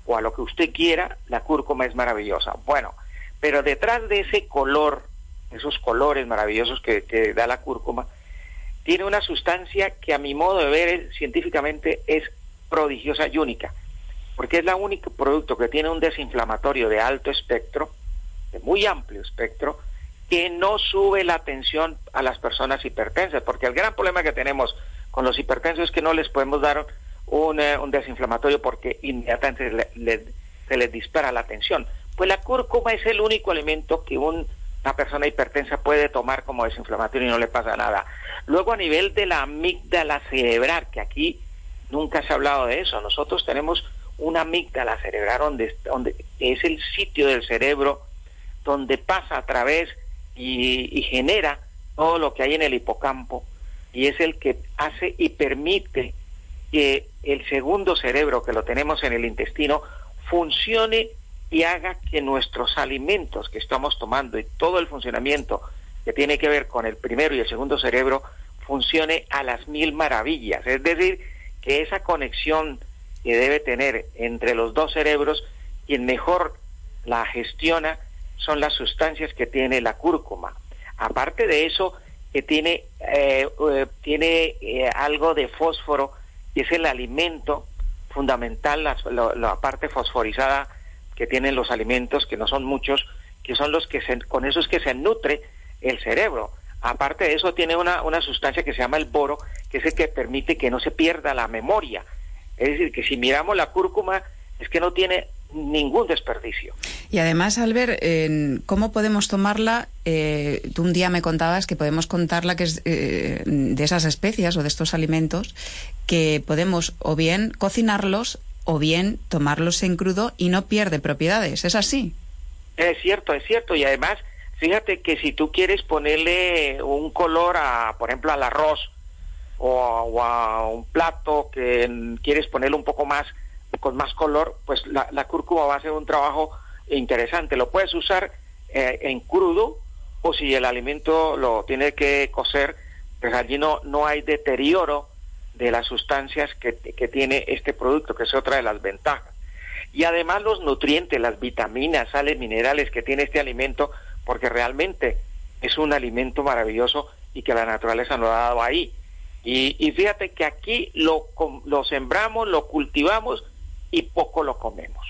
o a lo que usted quiera, la cúrcuma es maravillosa. Bueno, pero detrás de ese color, esos colores maravillosos que, da la cúrcuma, tiene una sustancia que a mi modo de ver científicamente es prodigiosa y única, porque es la único producto que tiene un desinflamatorio de alto espectro, de muy amplio espectro, que no sube la tensión a las personas hipertensas, porque el gran problema que tenemos con los hipertensos es que no les podemos dar un, eh, desinflamatorio porque inmediatamente se les dispara la tensión. Pues la cúrcuma es el único alimento que una persona hipertensa puede tomar como desinflamatorio y no le pasa nada. Luego a nivel de la amígdala cerebral, que aquí nunca se ha hablado de eso, nosotros tenemos una amígdala cerebral donde, donde es el sitio del cerebro donde pasa a través y, genera todo lo que hay en el hipocampo y es el que hace y permite que el segundo cerebro que lo tenemos en el intestino funcione y haga que nuestros alimentos que estamos tomando y todo el funcionamiento que tiene que ver con el primero y el segundo cerebro funcione a las mil maravillas. Es decir, que esa conexión que debe tener entre los dos cerebros, quien mejor la gestiona son las sustancias que tiene la cúrcuma. Aparte de eso, que tiene, eh, eh, tiene eh, algo de fósforo, y es el alimento fundamental, la, parte fosforizada que tienen los alimentos, que no son muchos, que son los que se, con eso es que se nutre el cerebro. Aparte de eso, tiene una, una sustancia que se llama el boro, que es el que permite que no se pierda la memoria. Es decir, que si miramos la cúrcuma, es que no tiene ningún desperdicio. Y además, Albert, ¿cómo podemos tomarla? Eh, tú un día me contabas que podemos contarla que es eh, de esas especias o de estos alimentos que podemos o bien cocinarlos o bien tomarlos en crudo y no pierde propiedades. ¿Es así? Es cierto, es cierto. Y además, fíjate que si tú quieres ponerle un color, a, por ejemplo, al arroz o a un plato que quieres ponerle un poco más con más color, pues la, cúrcuma va a hacer un trabajo interesante. Lo puedes usar eh, en crudo o si el alimento lo tiene que cocer, pues allí no, no hay deterioro de las sustancias que, que tiene este producto, que es otra de las ventajas. Y además los nutrientes, las vitaminas, sales, minerales que tiene este alimento, porque realmente es un alimento maravilloso y que la naturaleza nos ha dado ahí. Y, y fíjate que aquí lo, lo sembramos, lo cultivamos y poco lo comemos.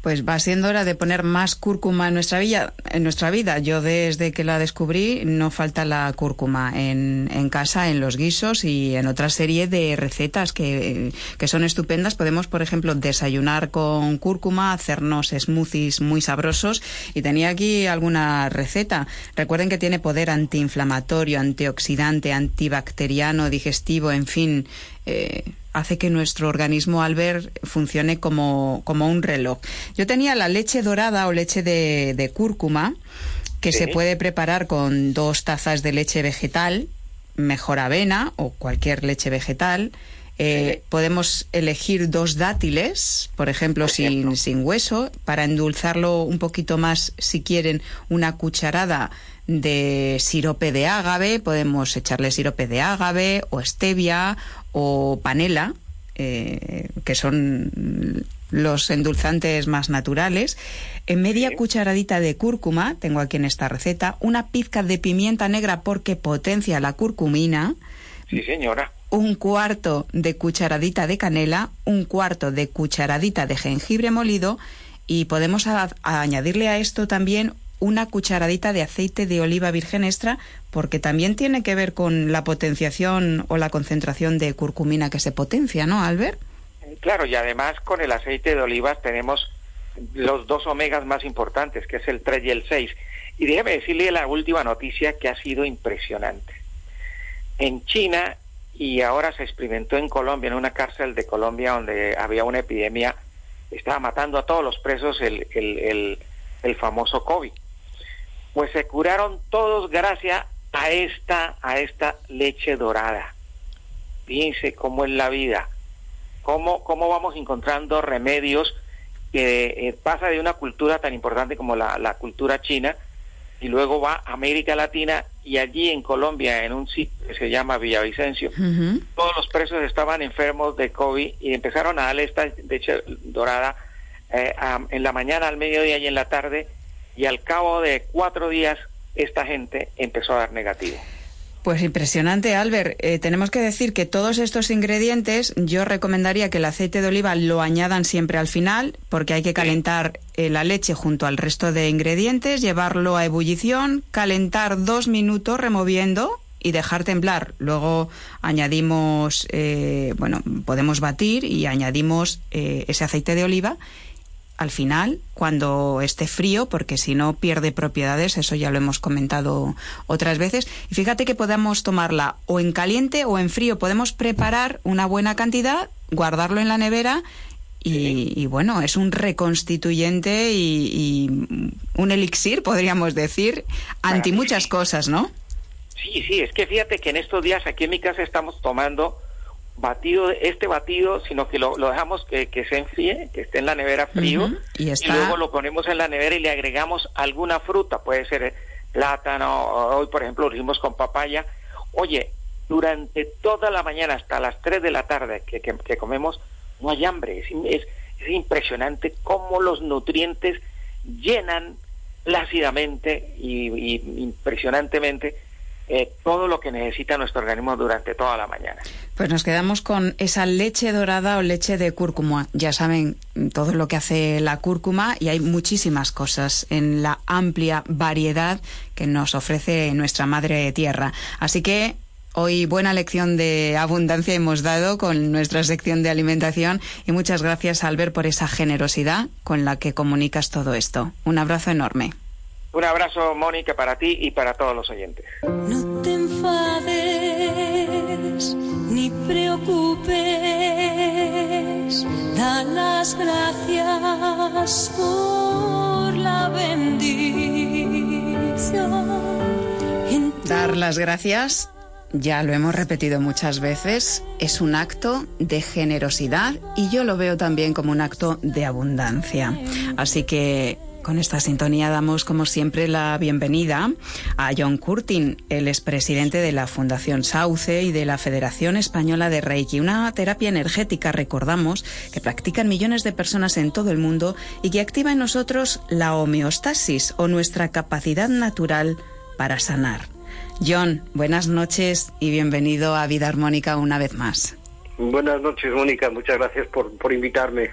Pues va siendo hora de poner más cúrcuma en nuestra vida. En nuestra vida. Yo desde que la descubrí no falta la cúrcuma en, en casa, en los guisos y en otra serie de recetas que, que, son estupendas. Podemos, por ejemplo, desayunar con cúrcuma, hacernos smoothies muy sabrosos. Y tenía aquí alguna receta. Recuerden que tiene poder antiinflamatorio, antioxidante, antibacteriano, digestivo, en fin. Eh, hace que nuestro organismo al ver funcione como, como un reloj. Yo tenía la leche dorada o leche de, cúrcuma, que se puede preparar con dos tazas de leche vegetal, mejor avena o cualquier leche vegetal. Eh, podemos elegir dos dátiles, por ejemplo, sin, sin hueso, para endulzarlo un poquito más, si quieren, una cucharada de sirope de ágave, podemos echarle sirope de ágave o stevia o panela, eh, que son los endulzantes más naturales, en media cucharadita de cúrcuma, tengo aquí en esta receta, una pizca de pimienta negra porque potencia la curcumina. Sí, señora. Un cuarto de cucharadita de canela, un cuarto de cucharadita de jengibre molido y podemos añadirle a esto también una cucharadita de aceite de oliva virgen extra, porque también tiene que ver con la potenciación o la concentración de curcumina que se potencia, ¿no, Albert? Claro, y además con el aceite de oliva tenemos los dos omegas más importantes, que es el 3 y el 6. Y déjeme decirle la última noticia que ha sido impresionante. En China, y ahora se experimentó en Colombia, en una cárcel de Colombia donde había una epidemia, estaba matando a todos los presos el, el, el, famoso COVID. Pues se curaron todos gracias a esta, a esta leche dorada. Fíjense cómo es la vida, cómo, cómo vamos encontrando remedios que eh, pasa de una cultura tan importante como la, la cultura china y luego va a América Latina y allí en Colombia, en un sitio que se llama Villavicencio, todos los presos estaban enfermos de COVID y empezaron a darle esta leche dorada eh, en la mañana, al mediodía y en la tarde y al cabo de cuatro días esta gente empezó a dar negativo. Pues impresionante, Albert. Eh, tenemos que decir que todos estos ingredientes, yo recomendaría que el aceite de oliva lo añadan siempre al final, porque hay que calentar eh, la leche junto al resto de ingredientes, llevarlo a ebullición, calentar dos minutos removiendo y dejar temblar. Luego añadimos, eh, bueno, podemos batir y añadimos ese aceite de oliva al final, cuando esté frío, porque si no pierde propiedades, eso ya lo hemos comentado otras veces. Y fíjate que podemos tomarla o en caliente o en frío. Podemos preparar una buena cantidad, guardarlo en la nevera y, bueno, es un reconstituyente y, un elixir, podríamos decir, anti muchas cosas, ¿no? Sí, sí, es que fíjate que en estos días aquí en mi casa estamos tomando batido, este batido, sino que lo, dejamos que, se enfríe, que esté en la nevera frío, y, luego lo ponemos en la nevera y le agregamos alguna fruta, puede ser plátano, hoy por ejemplo lo hicimos con papaya. Oye, durante toda la mañana hasta las 3 de la tarde que, que, comemos, no hay hambre. Es, es, es, impresionante cómo los nutrientes llenan plácidamente y, y impresionantemente eh, todo lo que necesita nuestro organismo durante toda la mañana. Pues nos quedamos con esa leche dorada o leche de cúrcuma. Ya saben todo lo que hace la cúrcuma y hay muchísimas cosas en la amplia variedad que nos ofrece nuestra madre tierra. Así que Hoy buena lección de abundancia hemos dado con nuestra sección de alimentación y muchas gracias Albert por esa generosidad con la que comunicas todo esto. Un abrazo enorme. Un abrazo, Mónica, para ti y para todos los oyentes. No te enfades ni preocupes, da las gracias por la bendición. Dar las gracias ya lo hemos repetido muchas veces, es un acto de generosidad y yo lo veo también como un acto de abundancia. Así que con esta sintonía damos, como siempre, la bienvenida a John Curtin, el expresidente de la Fundación Sauce y de la Federación Española de Reiki, una terapia energética, recordamos, que practican millones de personas en todo el mundo y que activa en nosotros la homeostasis o nuestra capacidad natural para sanar. John, buenas noches y bienvenido a Vida Armónica una vez más. Buenas noches, Mónica. Muchas gracias por, por invitarme.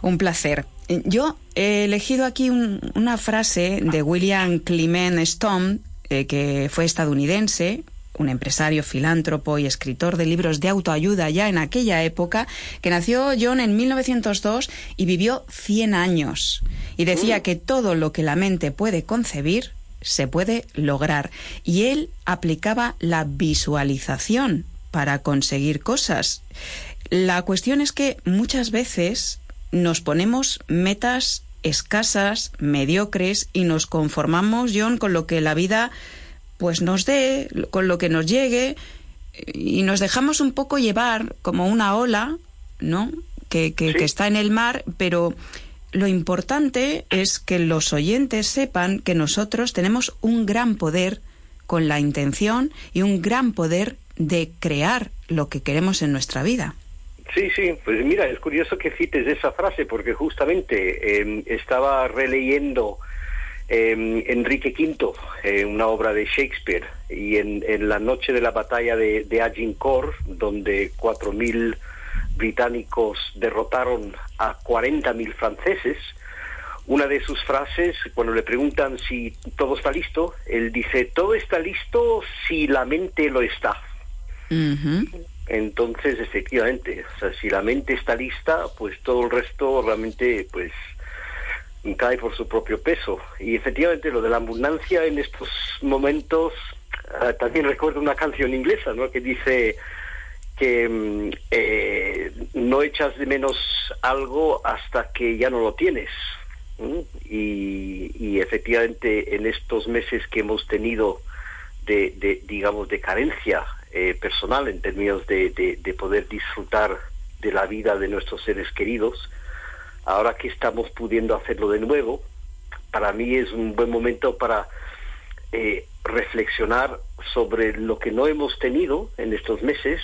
Un placer. Yo he elegido aquí una frase de William Clement Stone, eh, que fue estadounidense, un empresario, filántropo y escritor de libros de autoayuda ya en aquella época, que nació John en 1902 y vivió 100 años. Y decía mm. que todo lo que la mente puede concebir se puede lograr. Y él aplicaba la visualización para conseguir cosas. La cuestión es que muchas veces nos ponemos metas escasas, mediocres y nos conformamos, John, con lo que la vida pues nos dé, con lo que nos llegue y nos dejamos un poco llevar como una ola, ¿no? Que, que, que está en el mar, pero lo importante es que los oyentes sepan que nosotros tenemos un gran poder con la intención y un gran poder de crear lo que queremos en nuestra vida. Sí, sí, pues mira, es curioso que cites esa frase porque justamente em, estaba releyendo em, Enrique V, eh, una obra de Shakespeare, y en, la noche de la batalla de, de Agincourt, donde 4.000 británicos derrotaron a 40.000 franceses, una de sus frases, cuando le preguntan si todo está listo, él dice, todo está listo si la mente lo está. Entonces, efectivamente, o sea, si la mente está lista, pues todo el resto realmente, pues, cae por su propio peso. Y efectivamente, lo de la abundancia en estos momentos, ah, también recuerdo una canción inglesa, ¿no? Que dice que mm, eh, no echas de menos algo hasta que ya no lo tienes. Y, efectivamente, en estos meses que hemos tenido de digamos, de carencia eh, personal en términos de, de, poder disfrutar de la vida de nuestros seres queridos. Ahora que estamos pudiendo hacerlo de nuevo, para mí es un buen momento para eh, reflexionar sobre lo que no hemos tenido en estos meses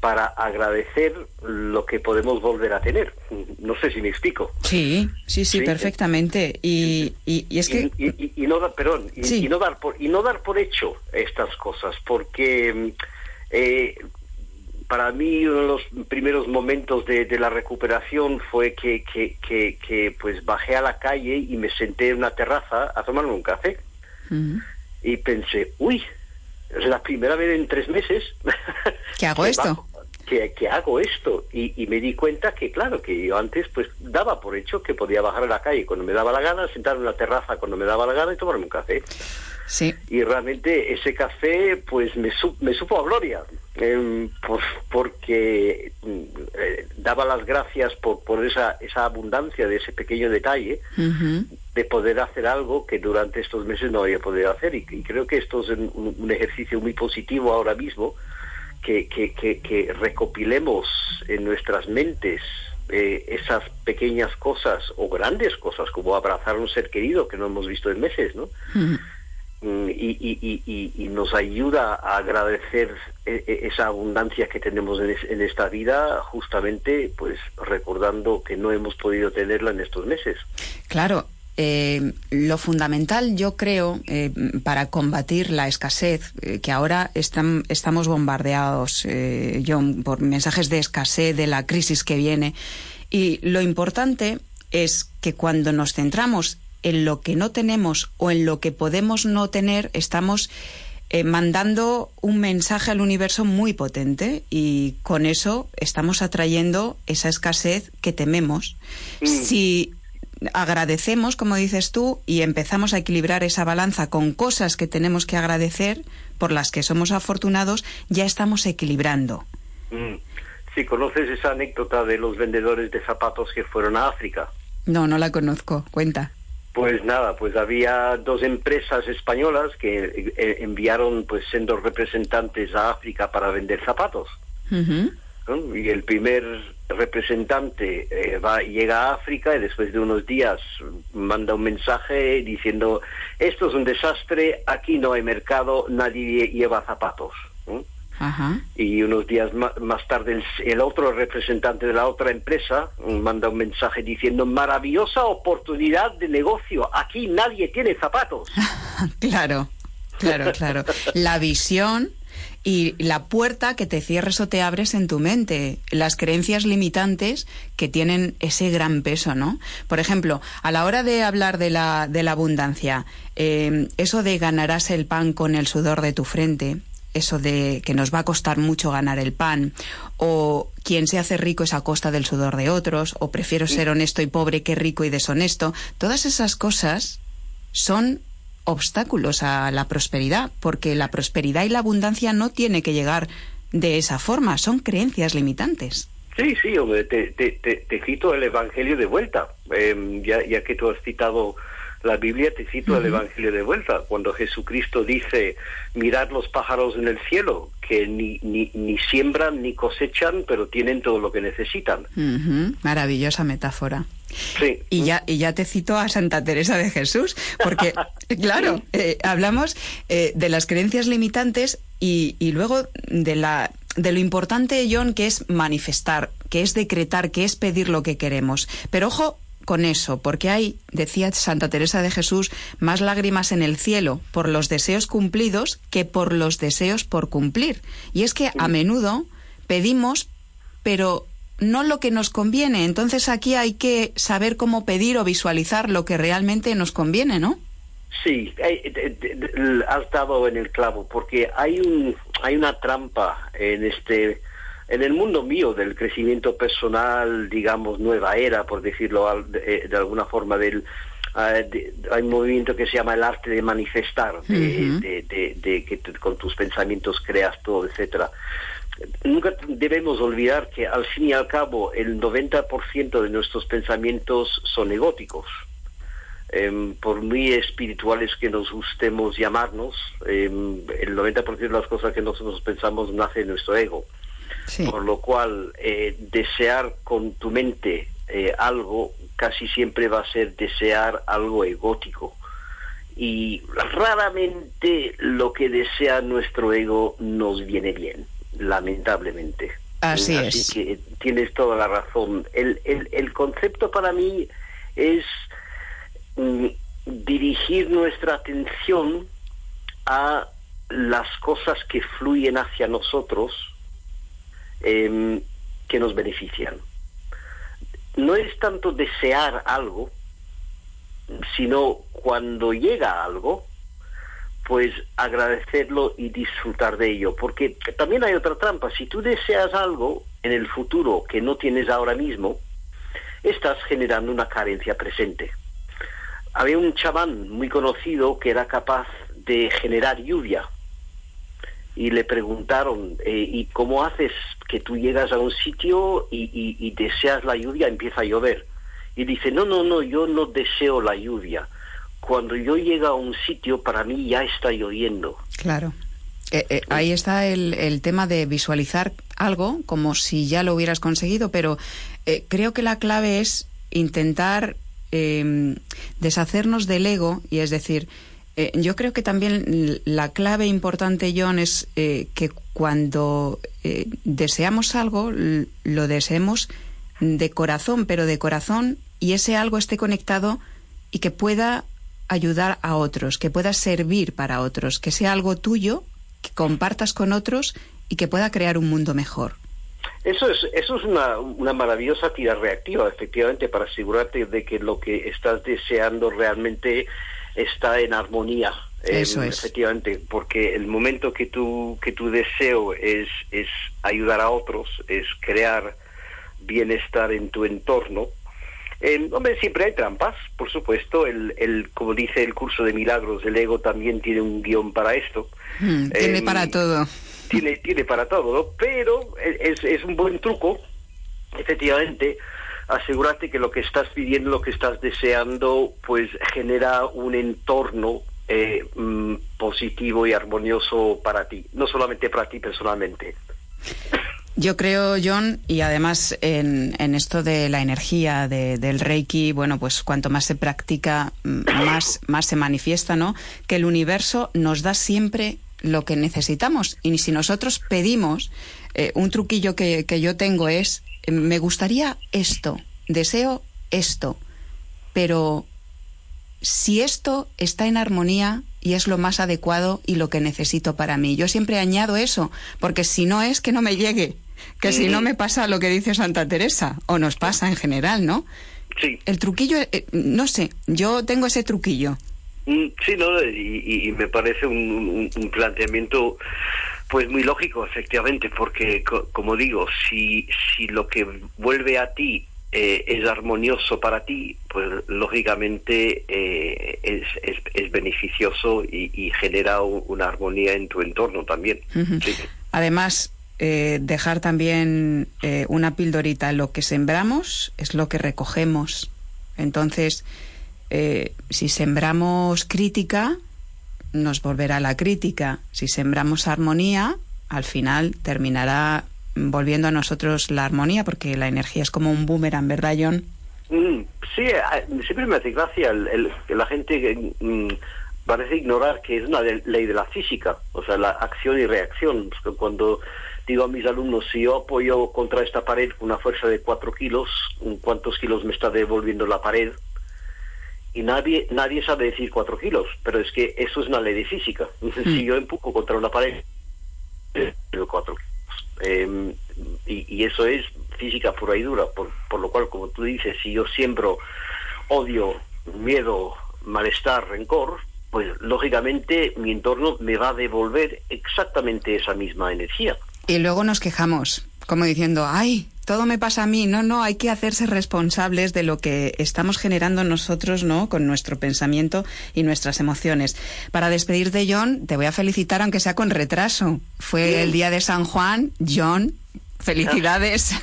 para agradecer lo que podemos volver a tener. No sé si me explico. Sí, sí, sí, perfectamente. Y, y, es que y, no dar, perdón, y, no dar por y no dar por hecho estas cosas, porque eh, para mí uno de los primeros momentos de, la recuperación fue que, que, que, pues bajé a la calle y me senté en una terraza a tomarme un café. Y pensé, uy, es la primera vez en tres meses. ¿Qué hago esto? Que, hago esto y, y, me di cuenta que claro que yo antes pues daba por hecho que podía bajar a la calle cuando me daba la gana sentarme en la terraza cuando me daba la gana y tomarme un café. Sí. Y realmente ese café pues me, me supo a gloria eh, pues porque eh, daba las gracias por, por esa esa abundancia de ese pequeño detalle de poder hacer algo que durante estos meses no había podido hacer. Y, creo que esto es un, un ejercicio muy positivo ahora mismo que, que, que, recopilemos en nuestras mentes eh, esas pequeñas cosas o grandes cosas como abrazar a un ser querido que no hemos visto en meses, ¿no? Mm, y, y, y, y, nos ayuda a agradecer e, e, esa abundancia que tenemos en, en, esta vida, justamente, pues recordando que no hemos podido tenerla en estos meses. Claro, eh, lo fundamental, yo creo, eh, para combatir la escasez, eh, que ahora están, estamos bombardeados, John, por mensajes de escasez, de la crisis que viene, y lo importante es que cuando nos centramos en lo que no tenemos o en lo que podemos no tener, estamos mandando un mensaje al universo muy potente y con eso estamos atrayendo esa escasez que tememos. Mm. Si agradecemos, como dices tú, y empezamos a equilibrar esa balanza con cosas que tenemos que agradecer, por las que somos afortunados, ya estamos equilibrando. Mm. Si conoces esa anécdota de los vendedores de zapatos que fueron a África. No, no la conozco. Cuenta. Pues nada, pues había dos empresas españolas que eh, enviaron pues siendo representantes a África para vender zapatos. Y el primer representante eh, va, llega a África y después de unos días manda un mensaje diciendo esto es un desastre, aquí no hay mercado, nadie lleva zapatos. Y unos días más, tarde el, otro representante de la otra empresa manda un mensaje diciendo maravillosa oportunidad de negocio, aquí nadie tiene zapatos. claro, claro, claro. La visión y la puerta que te cierres o te abres en tu mente, las creencias limitantes que tienen ese gran peso, ¿no? Por ejemplo, a la hora de hablar de la, de la abundancia, eh, eso de ganarás el pan con el sudor de tu frente, eso de que nos va a costar mucho ganar el pan, o quien se hace rico es a costa del sudor de otros, o prefiero ser honesto y pobre que rico y deshonesto, todas esas cosas son obstáculos a la prosperidad, porque la prosperidad y la abundancia no tiene que llegar de esa forma, son creencias limitantes. Sí, sí, te, te, cito el Evangelio de vuelta, em, ya, ya que tú has citado la Biblia, te cito el Evangelio de vuelta, cuando Jesucristo dice, mirad los pájaros en el cielo, que ni, ni, ni siembran ni cosechan, pero tienen todo lo que necesitan. Maravillosa metáfora. Y ya, y ya te cito a Santa Teresa de Jesús, porque, claro, eh, hablamos eh, de las creencias limitantes y, y luego de la de lo importante, John, que es manifestar, que es decretar, que es pedir lo que queremos. Pero ojo con eso, porque hay, decía Santa Teresa de Jesús, más lágrimas en el cielo por los deseos cumplidos que por los deseos por cumplir. Y es que a menudo pedimos, pero no lo que nos conviene. Entonces aquí hay que saber cómo pedir o visualizar lo que realmente nos conviene, ¿no? Sí, eh, eh, eh, has dado en el clavo, porque hay un hay una trampa en este en el mundo mío del crecimiento personal, digamos nueva era, por decirlo de, alguna forma, del hay un movimiento que se llama el arte de manifestar, de, de que con tus pensamientos creas todo, etcétera nunca debemos olvidar que al fin y al cabo el 90% de nuestros pensamientos son egóticos. Em, por muy espirituales que nos gustemos llamarnos, em, el 90% de las cosas que nosotros pensamos nace en nuestro ego. Por lo cual, eh, desear con tu mente eh, algo casi siempre va a ser desear algo egótico. Y raramente lo que desea nuestro ego nos viene bien lamentablemente. Así, es. que tienes toda la razón. El, el, concepto para mí es mm, dirigir nuestra atención a las cosas que fluyen hacia nosotros em, que nos benefician. No es tanto desear algo, sino cuando llega algo, pues agradecerlo y disfrutar de ello. Porque también hay otra trampa. Si tú deseas algo en el futuro que no tienes ahora mismo, estás generando una carencia presente. Había un chamán muy conocido que era capaz de generar lluvia. Y le preguntaron, eh, ¿y cómo haces que tú llegas a un sitio y, y deseas la lluvia, empieza a llover? Y dice, no, no, no, yo no deseo la lluvia cuando yo llego a un sitio, para mí ya está lloviendo. Claro. Eh, eh, ahí está el, tema de visualizar algo como si ya lo hubieras conseguido, pero eh, creo que la clave es intentar em, deshacernos del ego y es decir, yo creo que también la clave importante, John, es que cuando deseamos algo, lo deseemos de corazón, pero de corazón y ese algo esté conectado y que pueda ayudar a otros, que pueda servir para otros, que sea algo tuyo, que compartas con otros y que pueda crear un mundo mejor. Eso es, eso es una, una maravillosa tira reactiva, efectivamente, para asegurarte de que lo que estás deseando realmente está en armonía. Eso es. Efectivamente, porque el momento que tu, que tu deseo es, es ayudar a otros, es crear bienestar en tu entorno, eh, hombre, siempre hay trampas, por supuesto. El, el, como dice el curso de milagros, el ego también tiene un guion para esto. Hmm, tiene em, para todo. Tiene, tiene para todo, pero es, es un buen truco, efectivamente, asegúrate que lo que estás pidiendo, lo que estás deseando, pues genera un entorno eh, mm, positivo y armonioso para ti, no solamente para ti personalmente. Yo creo, John, y además en, en esto de la energía del Reiki, bueno, pues cuanto más se practica, más, más se manifiesta, ¿no? Que el universo nos da siempre lo que necesitamos. Y si nosotros pedimos, eh, un truquillo que, que yo tengo es, me gustaría esto, deseo esto, pero si esto está en armonía y es lo más adecuado y lo que necesito para mí. Yo siempre añado eso, porque si no es que no me llegue. Que si no me pasa lo que dice Santa Teresa, o nos pasa en general, ¿no? Sí. El truquillo, eh, no sé, yo tengo ese truquillo. Mm, sí, no, y, me parece un, planteamiento pues muy lógico, efectivamente, porque como digo, si, si lo que vuelve a ti eh, es armonioso para ti, pues lógicamente eh, es, es, beneficioso y, genera una armonía en tu entorno también. Además, eh, dejar también eh, una pildorita. Lo que sembramos es lo que recogemos. Entonces, eh, si sembramos crítica, nos volverá la crítica. Si sembramos armonía, al final terminará volviendo a nosotros la armonía, porque la energía es como un boomerang, ¿verdad, John? Mm, sí, siempre me hace gracia el, la gente mm, parece ignorar que es una ley de la física, o sea, la acción y reacción. Cuando digo a mis alumnos, si yo apoyo contra esta pared con una fuerza de cuatro kilos, ¿cuántos kilos me está devolviendo la pared? Y nadie, nadie sabe decir cuatro kilos, pero es que eso es una ley de física. Si mm. yo empujo contra una pared, cuatro kilos. Em, y, y eso es física pura y dura, por, por lo cual, como tú dices, si yo siembro odio, miedo, malestar, rencor, pues lógicamente mi entorno me va a devolver exactamente esa misma energía. Y luego nos quejamos, como diciendo, ay, todo me pasa a mí. No, no, hay que hacerse responsables de lo que estamos generando nosotros, ¿no? Con nuestro pensamiento y nuestras emociones. Para despedir de John, te voy a felicitar, aunque sea con retraso. Fue el día de San Juan. John, felicidades.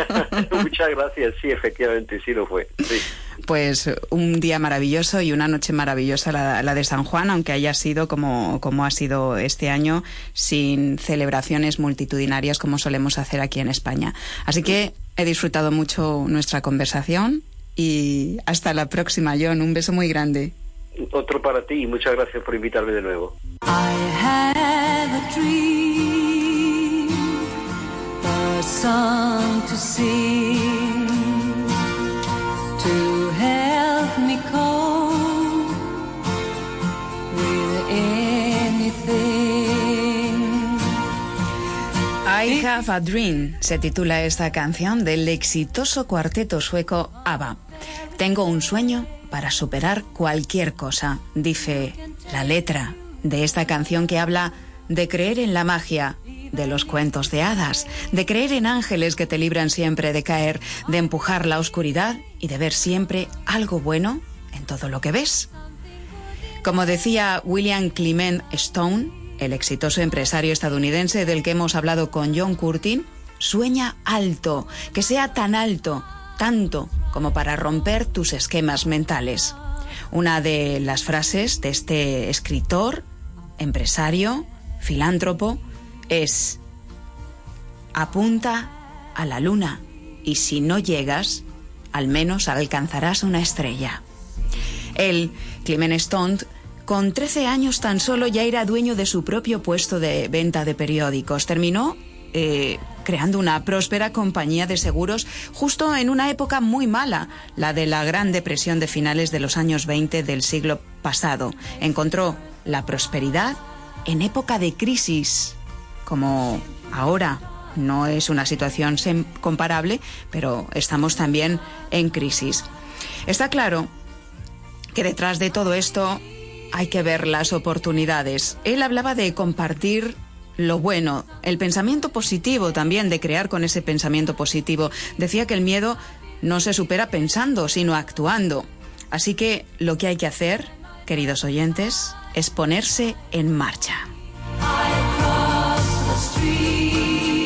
Muchas gracias, sí, efectivamente, sí lo fue. Sí. Pues un día maravilloso y una noche maravillosa la, la, de San Juan, aunque haya sido como, como ha sido este año, sin celebraciones multitudinarias como solemos hacer aquí en España. Así que he disfrutado mucho nuestra conversación y hasta la próxima, John. Un beso muy grande. Otro para ti y muchas gracias por invitarme de nuevo. I me. I Have a Dream se titula esta canción del exitoso cuarteto sueco ABBA. Tengo un sueño para superar cualquier cosa, dice la letra de esta canción que habla de creer en la magia, de los cuentos de hadas, de creer en ángeles que te libran siempre de caer, de empujar la oscuridad y de ver siempre algo bueno en todo lo que ves. Como decía William Clement Stone, el exitoso empresario estadounidense del que hemos hablado con John Curtin, sueña alto, que sea tan alto, tanto como para romper tus esquemas mentales. Una de las frases de este escritor, empresario, filántropo, es apunta a la luna y si no llegas, al menos alcanzarás una estrella. Él, Clement Stone, con 13 años tan solo ya era dueño de su propio puesto de venta de periódicos. Terminó eh, creando una próspera compañía de seguros justo en una época muy mala, la de la Gran Depresión de finales de los años 20 del siglo pasado. Encontró la prosperidad en época de crisis, como ahora. No es una situación comparable, pero estamos también en crisis. Está claro que detrás de todo esto hay que ver las oportunidades. Él hablaba de compartir lo bueno, el pensamiento positivo también, de crear con ese pensamiento positivo. Decía que el miedo no se supera pensando, sino actuando. Así que lo que hay que hacer, queridos oyentes, es ponerse en marcha.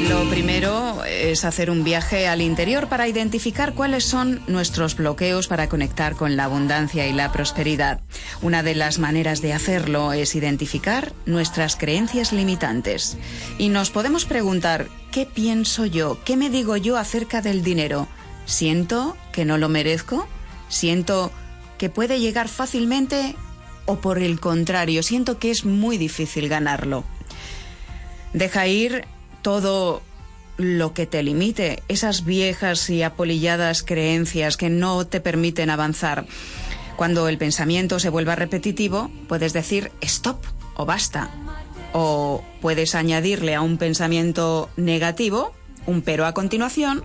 Lo primero es hacer un viaje al interior para identificar cuáles son nuestros bloqueos para conectar con la abundancia y la prosperidad. Una de las maneras de hacerlo es identificar nuestras creencias limitantes. Y nos podemos preguntar, ¿qué pienso yo? ¿Qué me digo yo acerca del dinero? ¿Siento que no lo merezco? ¿Siento que puede llegar fácilmente? ¿O por el contrario, siento que es muy difícil ganarlo? Deja ir todo lo que te limite, esas viejas y apolilladas creencias que no te permiten avanzar. Cuando el pensamiento se vuelva repetitivo, puedes decir stop o basta. O puedes añadirle a un pensamiento negativo un pero a continuación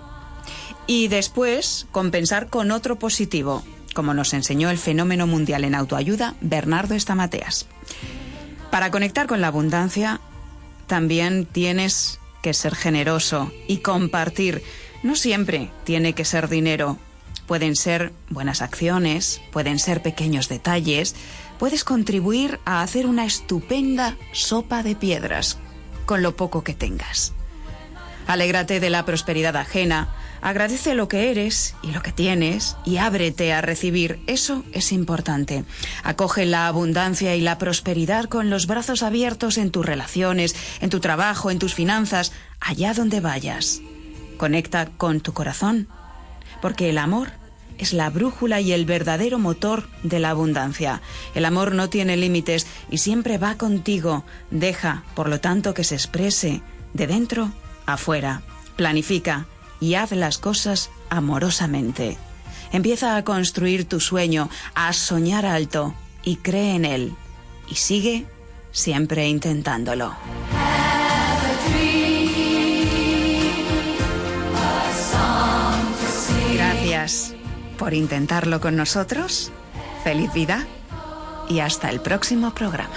y después compensar con otro positivo, como nos enseñó el fenómeno mundial en autoayuda Bernardo Estamateas. Para conectar con la abundancia, también tienes que ser generoso y compartir. No siempre tiene que ser dinero. Pueden ser buenas acciones, pueden ser pequeños detalles. Puedes contribuir a hacer una estupenda sopa de piedras con lo poco que tengas. Alégrate de la prosperidad ajena, agradece lo que eres y lo que tienes y ábrete a recibir. Eso es importante. Acoge la abundancia y la prosperidad con los brazos abiertos en tus relaciones, en tu trabajo, en tus finanzas, allá donde vayas. Conecta con tu corazón, porque el amor es la brújula y el verdadero motor de la abundancia. El amor no tiene límites y siempre va contigo. Deja, por lo tanto, que se exprese de dentro afuera. Planifica y haz las cosas amorosamente. Empieza a construir tu sueño, a soñar alto y cree en él. Y sigue siempre intentándolo. Gracias por intentarlo con nosotros. Feliz vida y hasta el próximo programa.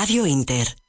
Radio Inter.